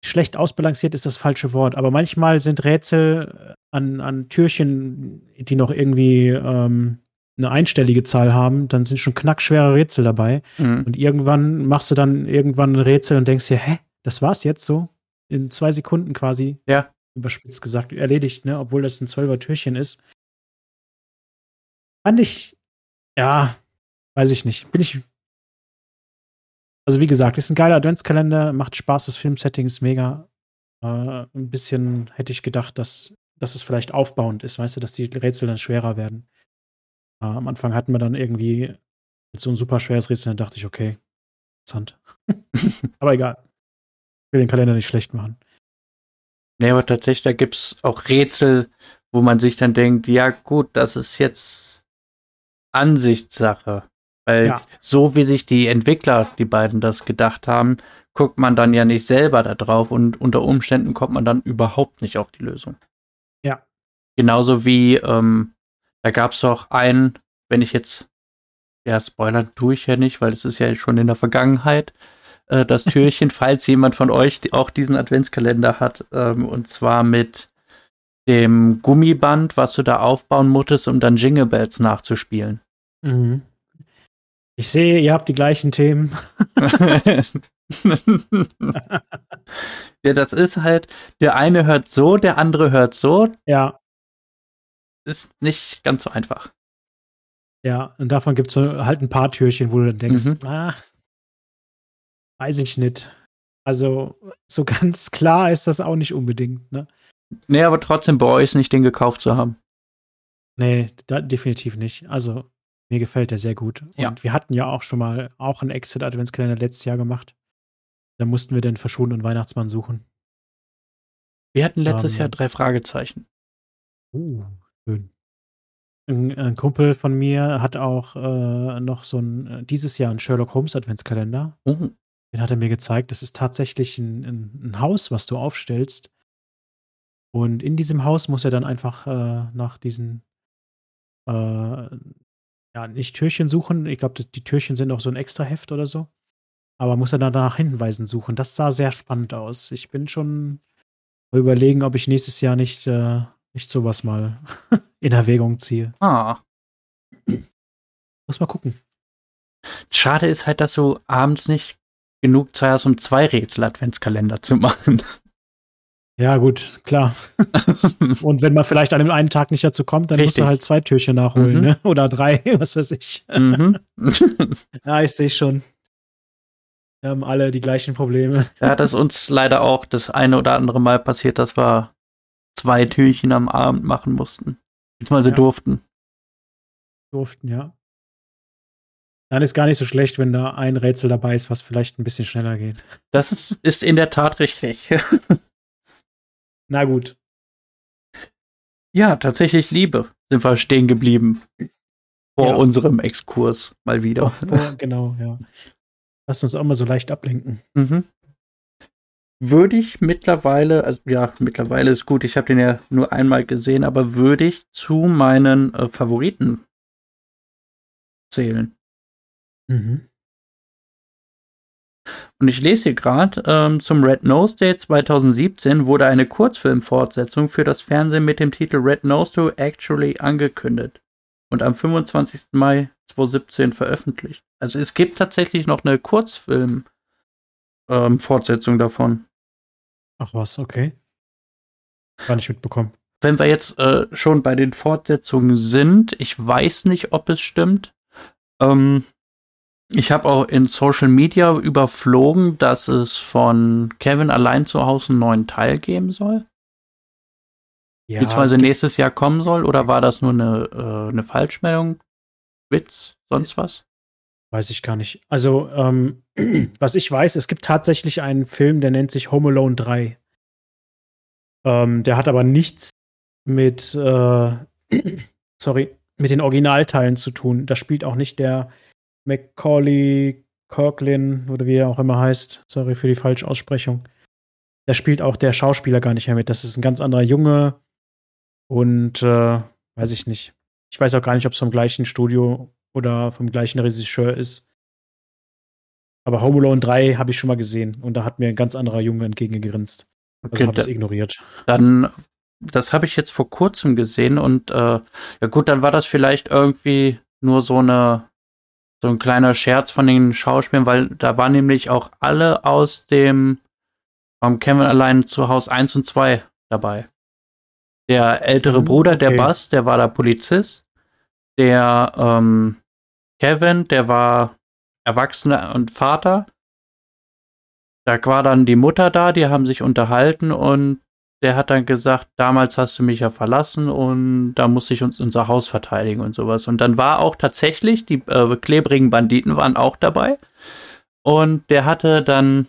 schlecht ausbalanciert ist das falsche Wort, aber manchmal sind Rätsel an, an Türchen, die noch irgendwie ähm, eine einstellige Zahl haben, dann sind schon knackschwere Rätsel dabei. Mhm. Und irgendwann machst du dann irgendwann ein Rätsel und denkst dir, hä, das war's jetzt so? In zwei Sekunden quasi. Ja. Überspitzt gesagt, erledigt, ne? Obwohl das ein zwölfer Türchen ist. Fand ich ja, weiß ich nicht. Bin ich. Also, wie gesagt, ist ein geiler Adventskalender, macht Spaß, das Filmsetting ist mega. Äh, ein bisschen hätte ich gedacht, dass, dass es vielleicht aufbauend ist, weißt du, dass die Rätsel dann schwerer werden. Äh, am Anfang hatten wir dann irgendwie so ein super schweres Rätsel, dann dachte ich, okay, interessant. aber egal. Ich will den Kalender nicht schlecht machen. Nee, aber tatsächlich, da gibt es auch Rätsel, wo man sich dann denkt, ja gut, das ist jetzt Ansichtssache. Weil ja. so wie sich die Entwickler, die beiden das gedacht haben, guckt man dann ja nicht selber da drauf und unter Umständen kommt man dann überhaupt nicht auf die Lösung. Ja. Genauso wie, ähm, da gab es doch einen, wenn ich jetzt, ja, spoilern tue ich ja nicht, weil es ist ja schon in der Vergangenheit, äh, das Türchen, falls jemand von euch auch diesen Adventskalender hat, ähm, und zwar mit dem Gummiband, was du da aufbauen musstest, um dann Jingle Bells nachzuspielen. Mhm. Ich sehe, ihr habt die gleichen Themen. ja, das ist halt, der eine hört so, der andere hört so. Ja. Ist nicht ganz so einfach. Ja, und davon gibt es halt ein paar Türchen, wo du dann denkst, mhm. ah, weiß ich nicht. Also, so ganz klar ist das auch nicht unbedingt, ne? Nee, aber trotzdem bei euch nicht den gekauft zu haben. Nee, da, definitiv nicht. Also, mir gefällt der sehr gut. Ja. Und wir hatten ja auch schon mal auch einen Exit-Adventskalender letztes Jahr gemacht. Da mussten wir den verschwundenen Weihnachtsmann suchen. Wir hatten letztes um, Jahr drei Fragezeichen. Uh, schön. Ein, ein Kumpel von mir hat auch äh, noch so ein, äh, dieses Jahr einen Sherlock Holmes Adventskalender. Uh. Den hat er mir gezeigt. Das ist tatsächlich ein, ein, ein Haus, was du aufstellst. Und in diesem Haus muss er dann einfach äh, nach diesen äh, ja, nicht Türchen suchen. Ich glaube, die Türchen sind auch so ein extra Heft oder so. Aber muss er dann nach Hinweisen suchen. Das sah sehr spannend aus. Ich bin schon überlegen, ob ich nächstes Jahr nicht, äh, nicht sowas mal in Erwägung ziehe. Ah. Muss mal gucken. Schade ist halt, dass du abends nicht genug Zeit hast, um zwei Rätsel-Adventskalender zu machen. Ja, gut, klar. Und wenn man vielleicht an dem einen Tag nicht dazu kommt, dann Richtig. musst du halt zwei Türchen nachholen, Mhm. ne? Oder drei, was weiß ich. mhm. Ja, ich sehe schon. Wir haben alle die gleichen Probleme. Ja, das ist uns leider auch das eine oder andere Mal passiert, dass wir zwei Türchen am Abend machen mussten. Beziehungsweise Ja. durften. Durften, ja. Dann ist gar nicht so schlecht, wenn da ein Rätsel dabei ist, was vielleicht ein bisschen schneller geht. Das ist, ist in der Tat richtig. Na gut. ja, tatsächlich Liebe sind wir stehen geblieben. Vor Ja. unserem Exkurs mal wieder. Boah, genau, ja. Lass uns auch mal so leicht ablenken. Mhm. Würde ich mittlerweile, also ja, mittlerweile ist gut, ich habe den ja nur einmal gesehen, aber würde ich zu meinen äh, Favoriten zählen. Mhm. Und ich lese hier gerade, ähm, zum Red Nose Day 2017 wurde eine Kurzfilmfortsetzung für das Fernsehen mit dem Titel Red Nose to Actually angekündigt und am 25. Mai 2017 veröffentlicht. Also es gibt tatsächlich noch eine Kurzfilm-Fortsetzung davon. Ach was, okay. Gar nicht mitbekommen. Wenn wir jetzt äh, schon bei den Fortsetzungen sind, ich weiß nicht, ob es stimmt. Ähm, ich habe auch in Social Media überflogen, dass es von Kevin allein zu Hause einen neuen Teil geben soll. Ja, beziehungsweise nächstes Jahr kommen soll, oder war das nur eine, äh, eine Falschmeldung? Witz, sonst was? Weiß ich gar nicht. Also, ähm, was ich weiß, es gibt tatsächlich einen Film, der nennt sich Home Alone 3. Ähm, der hat aber nichts mit, äh, sorry, mit den Originalteilen zu tun. Da spielt auch nicht der Macaulay Kirklin oder wie er auch immer heißt. Sorry für die falsche Aussprechung. Da spielt auch der Schauspieler gar nicht mehr mit. Das ist ein ganz anderer Junge und äh, weiß ich nicht. Ich weiß auch gar nicht, ob es vom gleichen Studio oder vom gleichen Regisseur ist. Aber Home Alone 3 habe ich schon mal gesehen und da hat mir ein ganz anderer Junge entgegengegrinst. Also Okay, habe es ignoriert. dann, das habe ich jetzt vor kurzem gesehen und äh, ja gut, dann war das vielleicht irgendwie nur so eine so ein kleiner Scherz von den Schauspielern, weil da waren nämlich auch alle aus dem ähm, Kevin allein zu Hause 1 und 2 dabei. Der ältere Hm, Bruder, der okay. Bass, der war da Polizist. Der ähm, Kevin, der war Erwachsener und Vater. Da war dann die Mutter da, die haben sich unterhalten und der hat dann gesagt, damals hast du mich ja verlassen und da muss ich uns unser Haus verteidigen und sowas. Und dann war auch tatsächlich, die äh, klebrigen Banditen waren auch dabei. Und der hatte dann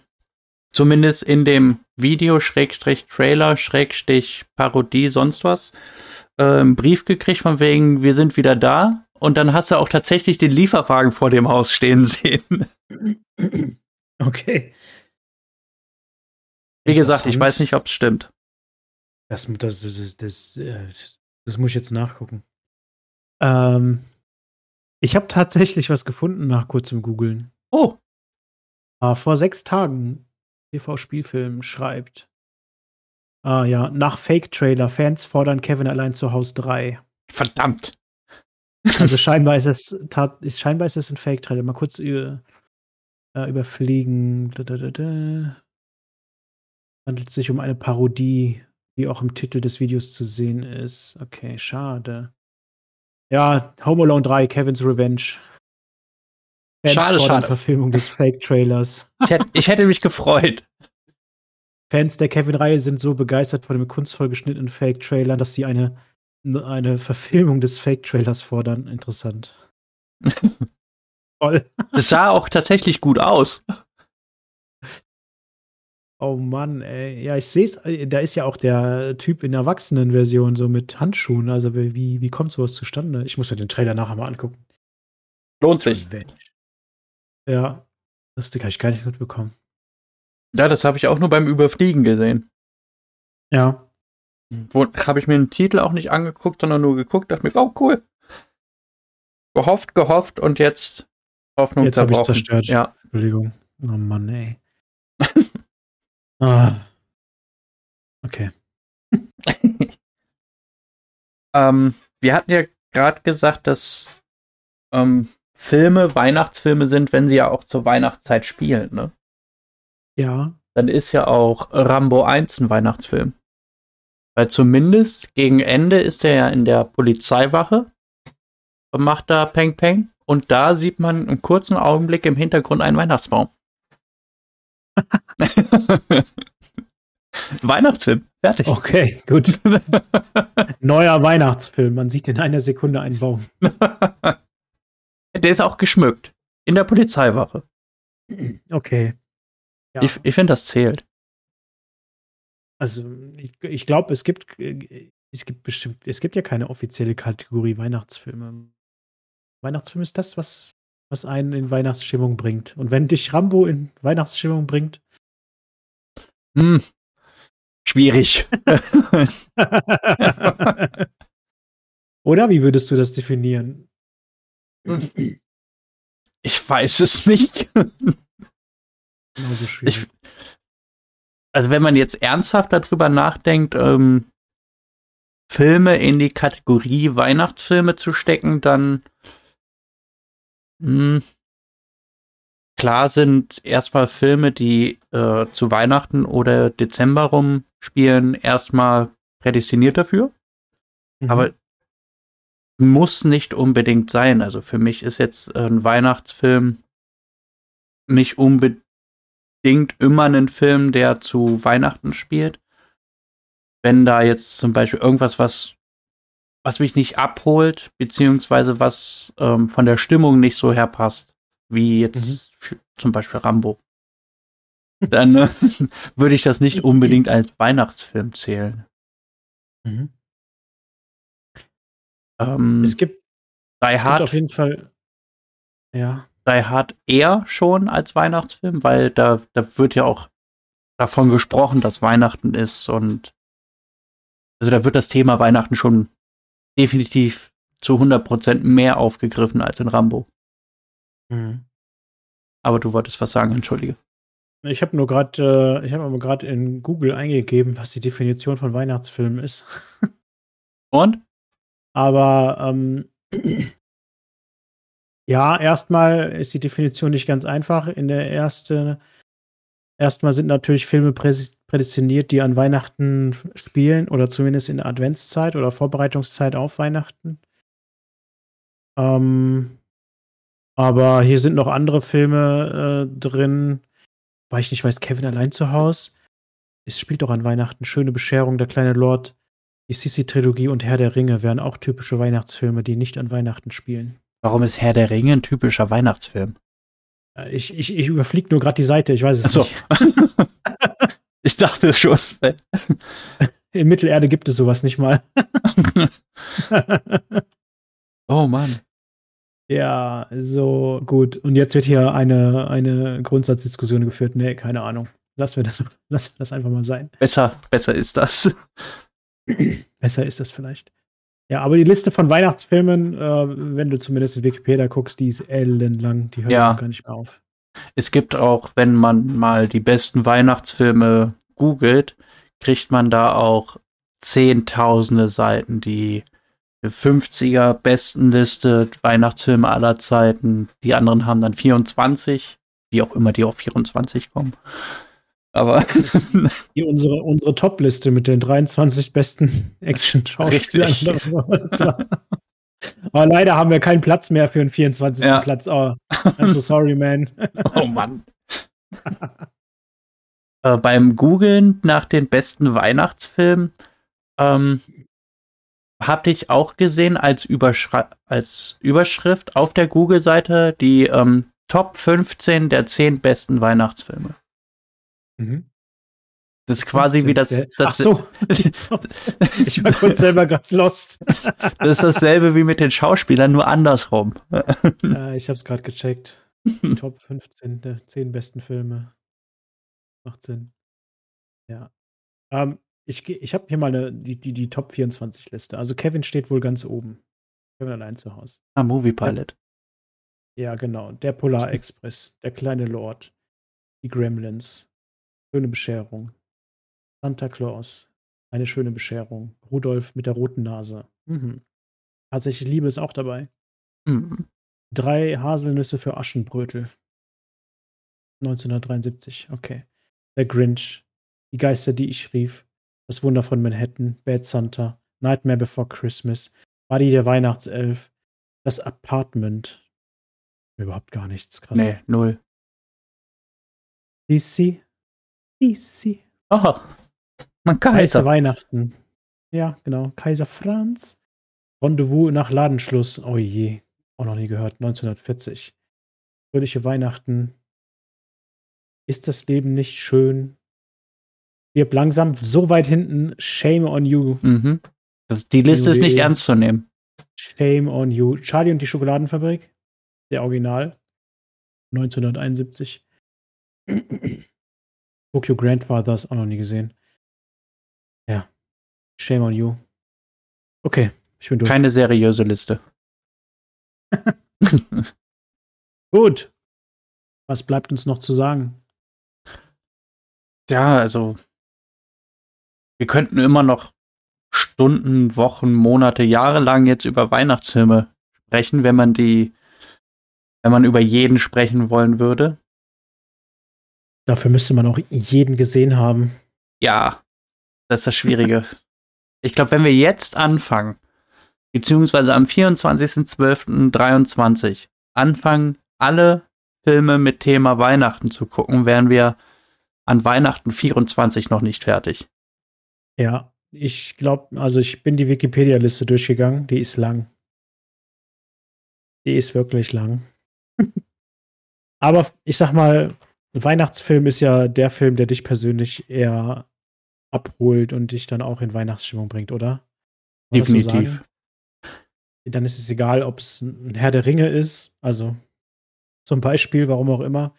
zumindest in dem Video, Schrägstrich Trailer, Schrägstrich Parodie, sonst was, äh, einen Brief gekriegt von wegen, wir sind wieder da. Und dann hast du auch tatsächlich den Lieferwagen vor dem Haus stehen sehen. Okay. Wie gesagt, ich weiß nicht, ob es stimmt. Das, das, das, das, das, äh, das muss ich jetzt nachgucken. Ähm, ich habe tatsächlich was gefunden nach kurzem Googeln. Oh, Ah, vor sechs Tagen TV-Spielfilm schreibt. Ah ja, nach Fake-Trailer, Fans fordern Kevin allein zu Haus 3. verdammt. Also scheinbar ist es tat, ist, scheinbar ist es ein Fake-Trailer. Mal kurz über, äh, überfliegen. Da, da, da, da. Handelt sich um eine Parodie, die auch im Titel des Videos zu sehen ist. Okay, schade. Ja, Home Alone 3, Kevin's Revenge. Fans Schade, schade. Verfilmung des Fake-Trailers. Ich hätte, ich hätte mich gefreut. Fans der Kevin-Reihe sind so begeistert von dem kunstvoll geschnittenen Fake-Trailer, dass sie eine, eine Verfilmung des Fake-Trailers fordern. Interessant. Toll. Es sah auch tatsächlich gut aus. Oh Mann, ey. Ja, ich sehe es. Da ist ja auch der Typ in der Erwachsenenversion so mit Handschuhen. Also wie, wie kommt sowas zustande? Ich muss mir den Trailer nachher mal angucken. Lohnt sich. Ja, das habe ich gar nicht mitbekommen. Ja, das habe ich auch nur beim Überfliegen gesehen. Ja. Wo habe ich mir den Titel auch nicht angeguckt, sondern nur geguckt, dachte mir, oh cool. Gehofft, gehofft und jetzt Hoffnung Jetzt habe ich zerstört. Ja. Entschuldigung. Oh Mann, ey. Ah. Okay. Ähm, wir hatten ja gerade gesagt, dass ähm, Filme Weihnachtsfilme sind, wenn sie ja auch zur Weihnachtszeit spielen, ne? Ja. dann ist ja auch Rambo 1 ein Weihnachtsfilm. Weil zumindest gegen Ende ist er ja in der Polizeiwache und macht da Peng Peng. Und da sieht man im kurzen Augenblick im Hintergrund einen Weihnachtsbaum. Weihnachtsfilm, fertig. Okay, gut. Neuer Weihnachtsfilm. Man sieht in einer Sekunde einen Baum. Der ist auch geschmückt. In der Polizeiwache. Okay. Ja. Ich, ich finde, das zählt. Also, ich, ich glaube, es gibt, es gibt bestimmt, es gibt ja keine offizielle Kategorie Weihnachtsfilme. Weihnachtsfilm ist das, was, was einen in Weihnachtsstimmung bringt. Und wenn dich Rambo in Weihnachtsstimmung bringt. Hm. Schwierig. Oder wie würdest du das definieren? Ich weiß es nicht. Genauso schwierig. Ich, also wenn man jetzt ernsthaft darüber nachdenkt, ähm, Filme in die Kategorie Weihnachtsfilme zu stecken, dann mh, hm, klar sind erstmal Filme, die äh, zu Weihnachten oder Dezember rum spielen, erstmal prädestiniert dafür. Mhm. Aber muss nicht unbedingt sein. Also für mich ist jetzt ein Weihnachtsfilm nicht unbedingt immer ein Film, der zu Weihnachten spielt. Wenn da jetzt zum Beispiel irgendwas, was, was mich nicht abholt, beziehungsweise was ähm, von der Stimmung nicht so herpasst, wie jetzt mhm. zum Beispiel Rambo, dann äh, würde ich das nicht unbedingt als Weihnachtsfilm zählen. Mhm. Ähm, es gibt, Die es Hard, gibt auf jeden Fall, ja. Die Hard eher schon als Weihnachtsfilm, weil da, da wird ja auch davon gesprochen, dass Weihnachten ist und also da wird das Thema Weihnachten schon definitiv zu 100% mehr aufgegriffen als in Rambo. Mhm. Aber du wolltest was sagen, entschuldige. Ich habe nur gerade, äh, ich habe aber gerade in Google eingegeben, was die Definition von Weihnachtsfilm ist. Und? Aber ähm, ja, erstmal ist die Definition nicht ganz einfach. In der ersten, erstmal sind natürlich Filme prädestiniert, die an Weihnachten spielen oder zumindest in der Adventszeit oder Vorbereitungszeit auf Weihnachten. Ähm, aber hier sind noch andere Filme äh, drin, weil ich nicht weiß, Kevin allein zu Hause. Es spielt doch an Weihnachten. Schöne Bescherung, der kleine Lord, die Sissi-Trilogie und Herr der Ringe wären auch typische Weihnachtsfilme, die nicht an Weihnachten spielen. Warum ist Herr der Ringe ein typischer Weihnachtsfilm? Äh, ich, ich, ich überfliege nur gerade die Seite, ich weiß es Achso. nicht. ich dachte schon. In Mittelerde gibt es sowas nicht mal. oh Mann. Ja, so gut. Und jetzt wird hier eine, eine Grundsatzdiskussion geführt. Nee, keine Ahnung. Lassen wir das, lassen wir das einfach mal sein. Besser, besser ist das. besser ist das vielleicht. Ja, aber die Liste von Weihnachtsfilmen, äh, wenn du zumindest in Wikipedia guckst, die ist ellenlang. Die hört ja. gar nicht mehr auf. Es gibt auch, wenn man mal die besten Weihnachtsfilme googelt, kriegt man da auch zehntausende Seiten, die 50er Bestenliste Weihnachtsfilme aller Zeiten. Die anderen haben dann 24, wie auch immer die auf 24 kommen. Aber unsere, unsere Top-Liste mit den 23 besten Action-Schauspielern oder so. Aber leider haben wir keinen Platz mehr für einen 24. Ja. Platz. Oh, I'm so sorry, man. oh Mann. äh, beim Googlen nach den besten Weihnachtsfilmen ähm, habe ich auch gesehen als, Überschri als Überschrift auf der Google-Seite die ähm, Top 15 der 10 besten Weihnachtsfilme. Mhm. Das ist quasi wie das. das Ach so. ich war kurz selber gerade lost. das ist dasselbe wie mit den Schauspielern, nur andersrum. ja, ich habe es gerade gecheckt. Top 15 der 10 besten Filme. Macht Sinn. Ja. Ähm, ich, ich habe hier mal eine, die, die, die Top 24 Liste. Also Kevin steht wohl ganz oben. Kevin allein zu Hause. Ah, Movie Pilot. Ja, genau. Der Polar Express, der kleine Lord, die Gremlins, schöne Bescherung, Santa Claus, eine schöne Bescherung, Rudolf mit der roten Nase. Mhm. Tatsächlich Liebe ist auch dabei. Mhm. Drei Haselnüsse für Aschenbrötel. 1973, okay. Der Grinch, Die Geister, die ich rief, Das Wunder von Manhattan, Bad Santa, Nightmare Before Christmas, Buddy der Weihnachtself, Das Apartment. Überhaupt gar nichts, krass. Nee, null. DC. DC. Oh, man Kaiser Kaiser. Weihnachten. Ja, genau. Kaiser Franz. Rendezvous nach Ladenschluss. Oh je. Auch noch nie gehört. 1940. Fröhliche Weihnachten. Ist das Leben nicht schön? Stirb langsam so weit hinten. Shame on you. Mhm. Das, die Liste ist nicht Juwel. ernst zu nehmen. Shame on you. Charlie und die Schokoladenfabrik. Der Original. 1971. Tokyo Grandfathers auch noch nie gesehen. Shame on you. Okay, ich bin durch. Keine seriöse Liste. Gut. Was bleibt uns noch zu sagen? Ja, also wir könnten immer noch Stunden, Wochen, Monate, Jahre lang jetzt über Weihnachtsfilme sprechen, wenn man die, wenn man über jeden sprechen wollen würde. Dafür müsste man auch jeden gesehen haben. Ja, das ist das Schwierige. ich glaube, wenn wir jetzt anfangen, beziehungsweise am 24.12.23 anfangen, alle Filme mit Thema Weihnachten zu gucken, wären wir an Weihnachten 24 noch nicht fertig. Ja, ich glaube, also ich bin die Wikipedia-Liste durchgegangen. Die ist lang. Die ist wirklich lang. Aber ich sag mal, ein Weihnachtsfilm ist ja der Film, der dich persönlich eher abholt und dich dann auch in Weihnachtsstimmung bringt, oder? Kann so Definitiv. sagen? Dann ist es egal, ob es ein Herr der Ringe ist, also zum Beispiel, warum auch immer,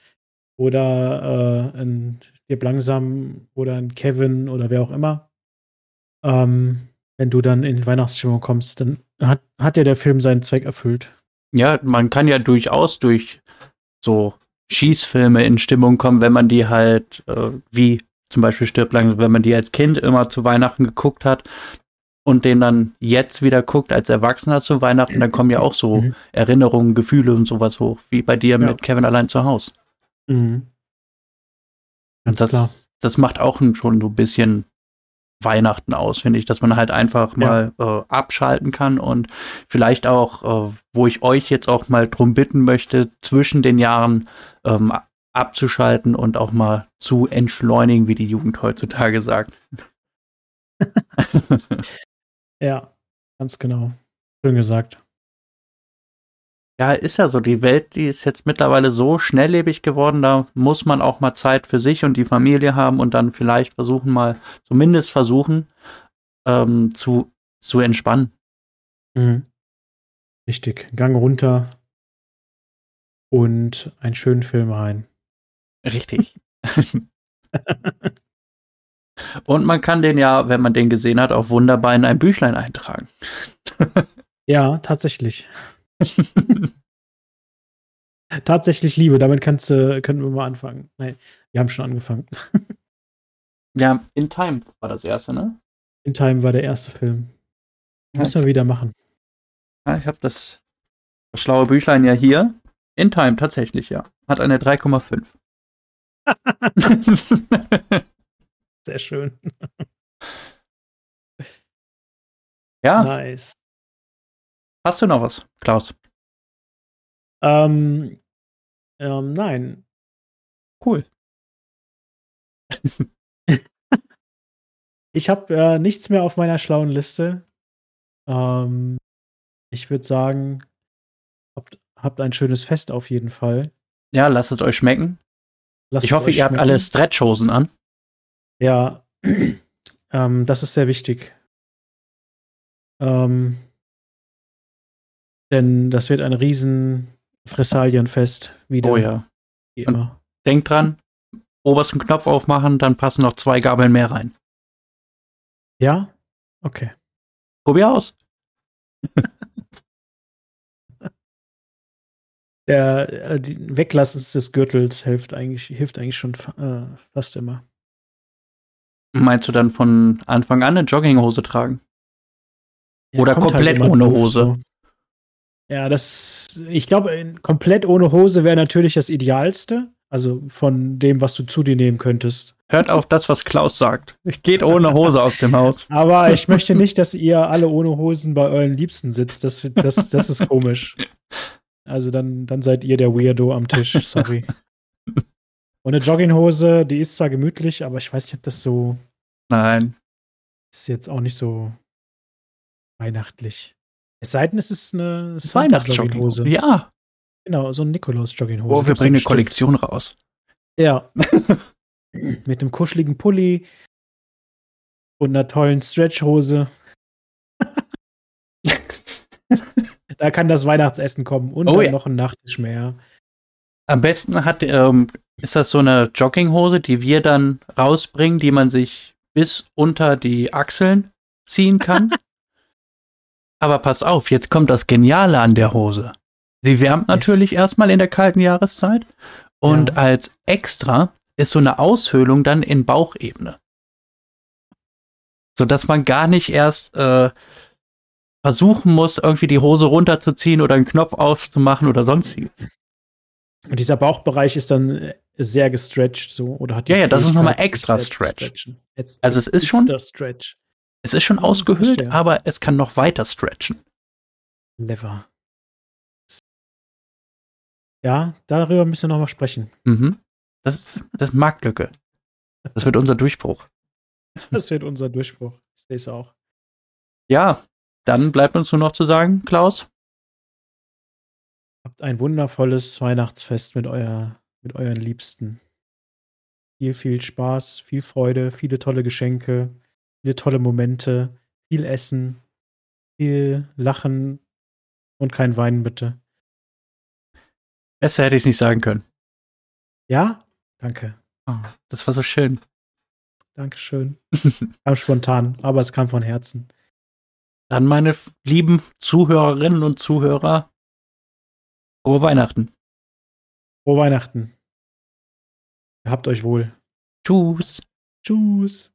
oder äh, ein Stirb langsam oder ein Kevin oder wer auch immer. Ähm, wenn du dann in Weihnachtsstimmung kommst, dann hat, hat ja der Film seinen Zweck erfüllt. Ja, man kann ja durchaus durch so Schießfilme in Stimmung kommen, wenn man die halt, äh, wie zum Beispiel Stirb langsam, wenn man die als Kind immer zu Weihnachten geguckt hat und den dann jetzt wieder guckt als Erwachsener zu Weihnachten, dann kommen ja auch so Mhm. Erinnerungen, Gefühle und sowas hoch, wie bei dir Ja. mit Kevin allein zu Hause. Mhm. Ganz das, klar. das macht auch schon so ein bisschen Weihnachten aus, finde ich, dass man halt einfach mal äh, abschalten kann und vielleicht auch, äh, wo ich euch jetzt auch mal drum bitten möchte, zwischen den Jahren ähm, abzuschalten und auch mal zu entschleunigen, wie die Jugend heutzutage sagt. Ja, ganz genau. Schön gesagt. Ja, ist ja so. Die Welt, die ist jetzt mittlerweile so schnelllebig geworden, da muss man auch mal Zeit für sich und die Familie haben und dann vielleicht versuchen mal, zumindest versuchen, ähm, zu, zu entspannen. Mhm. Richtig. Gang runter und einen schönen Film rein. Richtig. und man kann den ja, wenn man den gesehen hat, auch wunderbar in ein Büchlein eintragen. Ja, tatsächlich. Tatsächlich Liebe, damit kannst du, können wir mal anfangen. Nein, wir haben schon angefangen. ja, In Time war das erste, ne? In Time war der erste Film. Ja. Müssen wir wieder machen. Ja, ich habe das, das schlaue Büchlein ja hier. In Time, tatsächlich, ja. Hat eine 3,5. Sehr schön. ja, Nice. hast du noch was, Klaus? Ähm, ähm, nein. Cool. Ich habe äh, nichts mehr auf meiner schlauen Liste. Ähm, ich würde sagen, habt, habt ein schönes Fest auf jeden Fall. Ja, lasst es euch schmecken. Lasst ich hoffe, ihr habt alle Stretchhosen an. Ja, ähm, das ist sehr wichtig. Ähm, denn das wird ein riesen Fressalienfest wieder. Oh ja. Wie Und- immer. Denkt dran, obersten Knopf aufmachen, dann passen noch zwei Gabeln mehr rein. Ja? Okay. Probier aus. Der äh, die Weglassen des Gürtels hilft eigentlich, hilft eigentlich schon äh, fast immer. Meinst du dann von Anfang an eine Jogginghose tragen? Ja, Oder kommt komplett immer ohne Hose. so. Ja, das, ich glaube, komplett ohne Hose wäre natürlich das Idealste, Also von dem, was du zu dir nehmen könntest. Hört auf das, was Klaus sagt. Ich geht ohne Hose aus dem Haus. Aber ich möchte nicht, dass ihr alle ohne Hosen bei euren Liebsten sitzt. Das, das, das ist komisch. Also dann, dann seid ihr der Weirdo am Tisch. Sorry. Und eine Jogginghose, die ist zwar gemütlich, aber ich weiß nicht, ob das so. Nein. Ist jetzt auch nicht so weihnachtlich. Es sei denn, es ist eine Weihnachtsjogginghose. Ja. Genau, so ein Nikolaus-Jogginghose. Oh, wir bringen eine Kollektion raus. Ja. Mit einem kuscheligen Pulli und einer tollen Stretchhose. Da kann das Weihnachtsessen kommen und oh, ja. noch ein Nachtisch mehr. Am besten hat, ähm, ist das so eine Jogginghose, die wir dann rausbringen, die man sich bis unter die Achseln ziehen kann. Aber pass auf, jetzt kommt das Geniale an der Hose. Sie wärmt natürlich erstmal in der kalten Jahreszeit und ja. als extra ist so eine Aushöhlung dann in Bauchebene. Sodass man gar nicht erst äh, versuchen muss, irgendwie die Hose runterzuziehen oder einen Knopf aufzumachen oder sonstiges. Und dieser Bauchbereich ist dann äh, sehr gestretched so oder hat Ja, ja, das ist nochmal extra Stretch. Jetzt, also es ist schon Stretch. Es ist schon ausgehöhlt, Verstehe. aber es kann noch weiter stretchen. Never. Ja, darüber müssen wir nochmal sprechen. Mhm. Das ist, das ist Marktlücke. Das wird unser Durchbruch. Das wird unser Durchbruch. Ich sehe es auch. Ja, dann bleibt uns nur noch zu sagen, Klaus. Habt ein wundervolles Weihnachtsfest mit, euer, mit euren Liebsten. Viel, viel Spaß, viel Freude, viele tolle Geschenke, viele tolle Momente, viel Essen, viel Lachen und kein Weinen, bitte. Besser hätte ich es nicht sagen können. Ja? Danke. Oh, das war so schön. Dankeschön. kam spontan, aber es kam von Herzen. Dann, meine lieben Zuhörerinnen und Zuhörer, frohe Weihnachten. Frohe Weihnachten. Habt euch wohl. Tschüss. Tschüss.